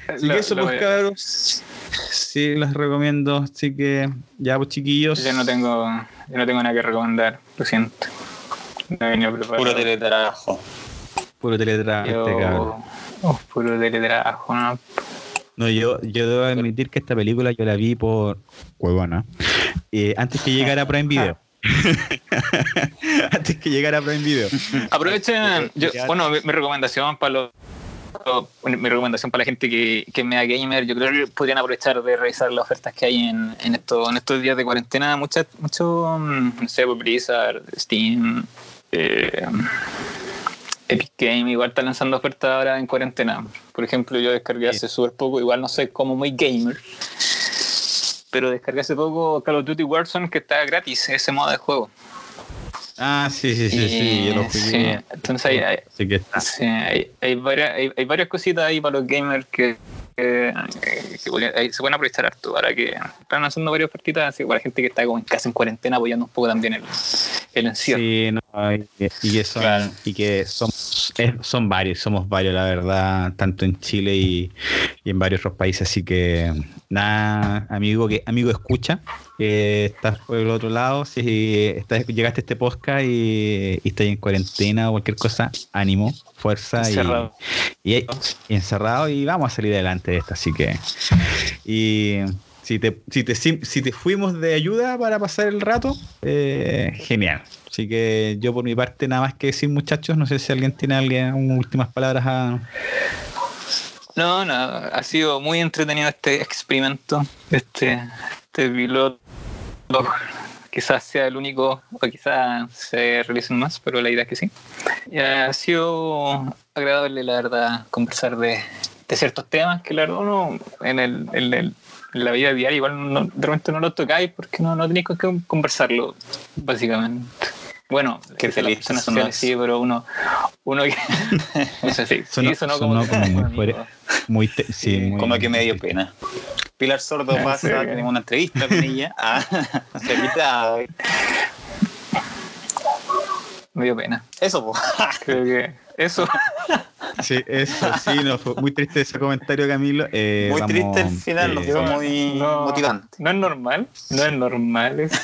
así Lo- que eso lo pues cabros, sí, los recomiendo, así que ya pues chiquillos, Yo no tengo, yo no tengo nada que recomendar, lo siento. No preparado. Puro teletrabajo. puro teletrabajo Yo- este cabrón. oh, puro teletrabajo, ¿no? No, yo, yo debo admitir que esta película yo la vi por Cuevana, eh, antes que llegara a Prime Video. *laughs* antes que llegara Prime Video. Aprovechen, yo- Ya. bueno, mi, mi recomendación para los mi recomendación para la gente que, que media gamer, yo creo que podrían aprovechar de revisar las ofertas que hay en, en, estos, en estos días de cuarentena. Muchas, mucho, mm, no sé, pues, Blizzard, Steam, eh, Epic Game, igual están lanzando ofertas ahora en cuarentena. Por ejemplo, yo descargué hace súper poco, igual no soy como muy gamer, pero descargué hace poco Call of Duty Warzone que está gratis, ese modo de juego. Ah, sí, sí, sí, sí, yo lo Sí, entonces hay, hay- Así que está. Sí, hay, hay, varias, hay, hay varias cositas ahí para los gamers que, que, que se pueden aprovechar harto para que están haciendo varias ofertitas así para la gente que está como en casa en cuarentena apoyando un poco también el, el encierro. Sí, no, y, que- y que son, Claro. y que es- son varios, somos varios, la verdad, tanto en Chile y, y en varios otros países. Así que, nada, amigo que amigo escucha, que estás por el otro lado, si estás, llegaste a este podcast y, y estás en cuarentena o cualquier cosa, ánimo, fuerza y, Encerrado. y, y encerrado y vamos a salir adelante de esto. Así que, y si te, si te, si te fuimos de ayuda para pasar el rato, eh, genial. Así que yo por mi parte nada más que decir muchachos, no sé si alguien tiene alguien, últimas palabras a... No, no, ha sido muy entretenido este experimento, este, este piloto. Quizás sea el único, o quizás se realicen más, pero la idea es que sí. Y ha sido agradable, la verdad, conversar de, de ciertos temas que, la verdad, uno en, el, en, el- en la vida diaria igual de repente no los tocáis porque no, no tenéis con qué conversarlo, básicamente. Bueno, las feliz personas sonó sociales sí, pero uno, uno que. *laughs* no sé, sí, Sonó- sí, sonó sonó como muy *laughs* fuera. Muy te- sí, muy- Como que me dio pena. Pilar Sordo *laughs* Ah, pasa, sí. tenemos una entrevista con ella. Ah, se quita. Me dio pena. Eso, po. Creo que eso. Sí, eso, sí, no, fue muy triste ese comentario, Camilo. Eh, Muy vamos, triste el final, nos eh, dio muy no, motivante. No es normal. No es normal. eso.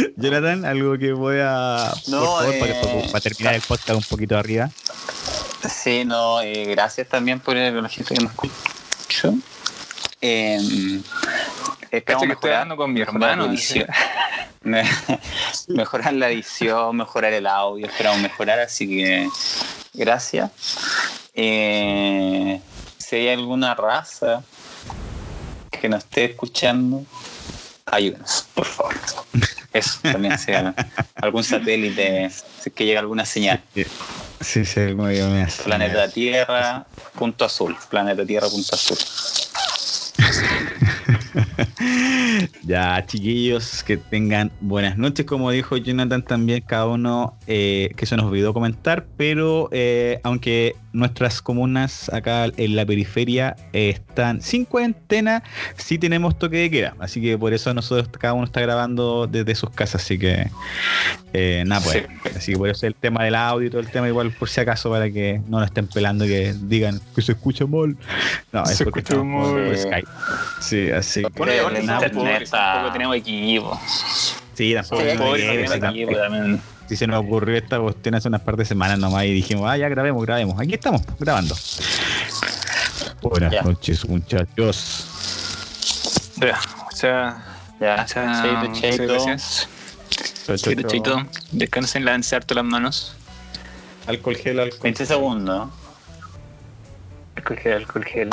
*laughs* Jonathan, algo que voy a... No, por favor, para, eh, para terminar el podcast un poquito arriba. Sí, no, eh, gracias también por el- la gente que nos escuchó. Eh, Cacho esperamos que estoy hablando con mi mejorar hermano. la edición. *laughs* Me- mejorar la edición, mejorar el audio, esperamos mejorar, así que gracias. Eh, si hay alguna raza que nos esté escuchando, ayúdenos, por favor. Eso también sea algún satélite, si es que llega alguna señal. Sí, sí, muy bien. Planeta Tierra, punto azul. Planeta Tierra, punto azul. *laughs* *laughs* Ya, chiquillos, que tengan buenas noches. Como dijo Jonathan, también cada uno eh, que se nos olvidó comentar, pero eh, aunque nuestras comunas acá en la periferia eh, están sin cuarentena, sí tenemos toque de queda. Así que por eso nosotros, cada uno está grabando desde sus casas. Así que eh, nada, pues. Así que por eso el tema del audio y todo el tema, igual por si acaso, para que no nos estén pelando y que digan que se escucha mal. No, es Se porque escucha estamos por- mal. Skype. Sí, así. Bueno, y ahora El no, tampoco tenemos equipo. Sí, tampoco. Equipo también. Si se nos ocurrió esta cuestión hace unas par de semanas nomás y dijimos, ah, ya grabemos, grabemos. Aquí estamos, grabando. Buenas Ya. noches, muchachos. Ya, o sea, Ya, chaito, chaito. Chaito, chaito. Descansen, lávense harto las manos. Alcohol gel, alcohol. 20 segundos. Alcohol gel, alcohol gel.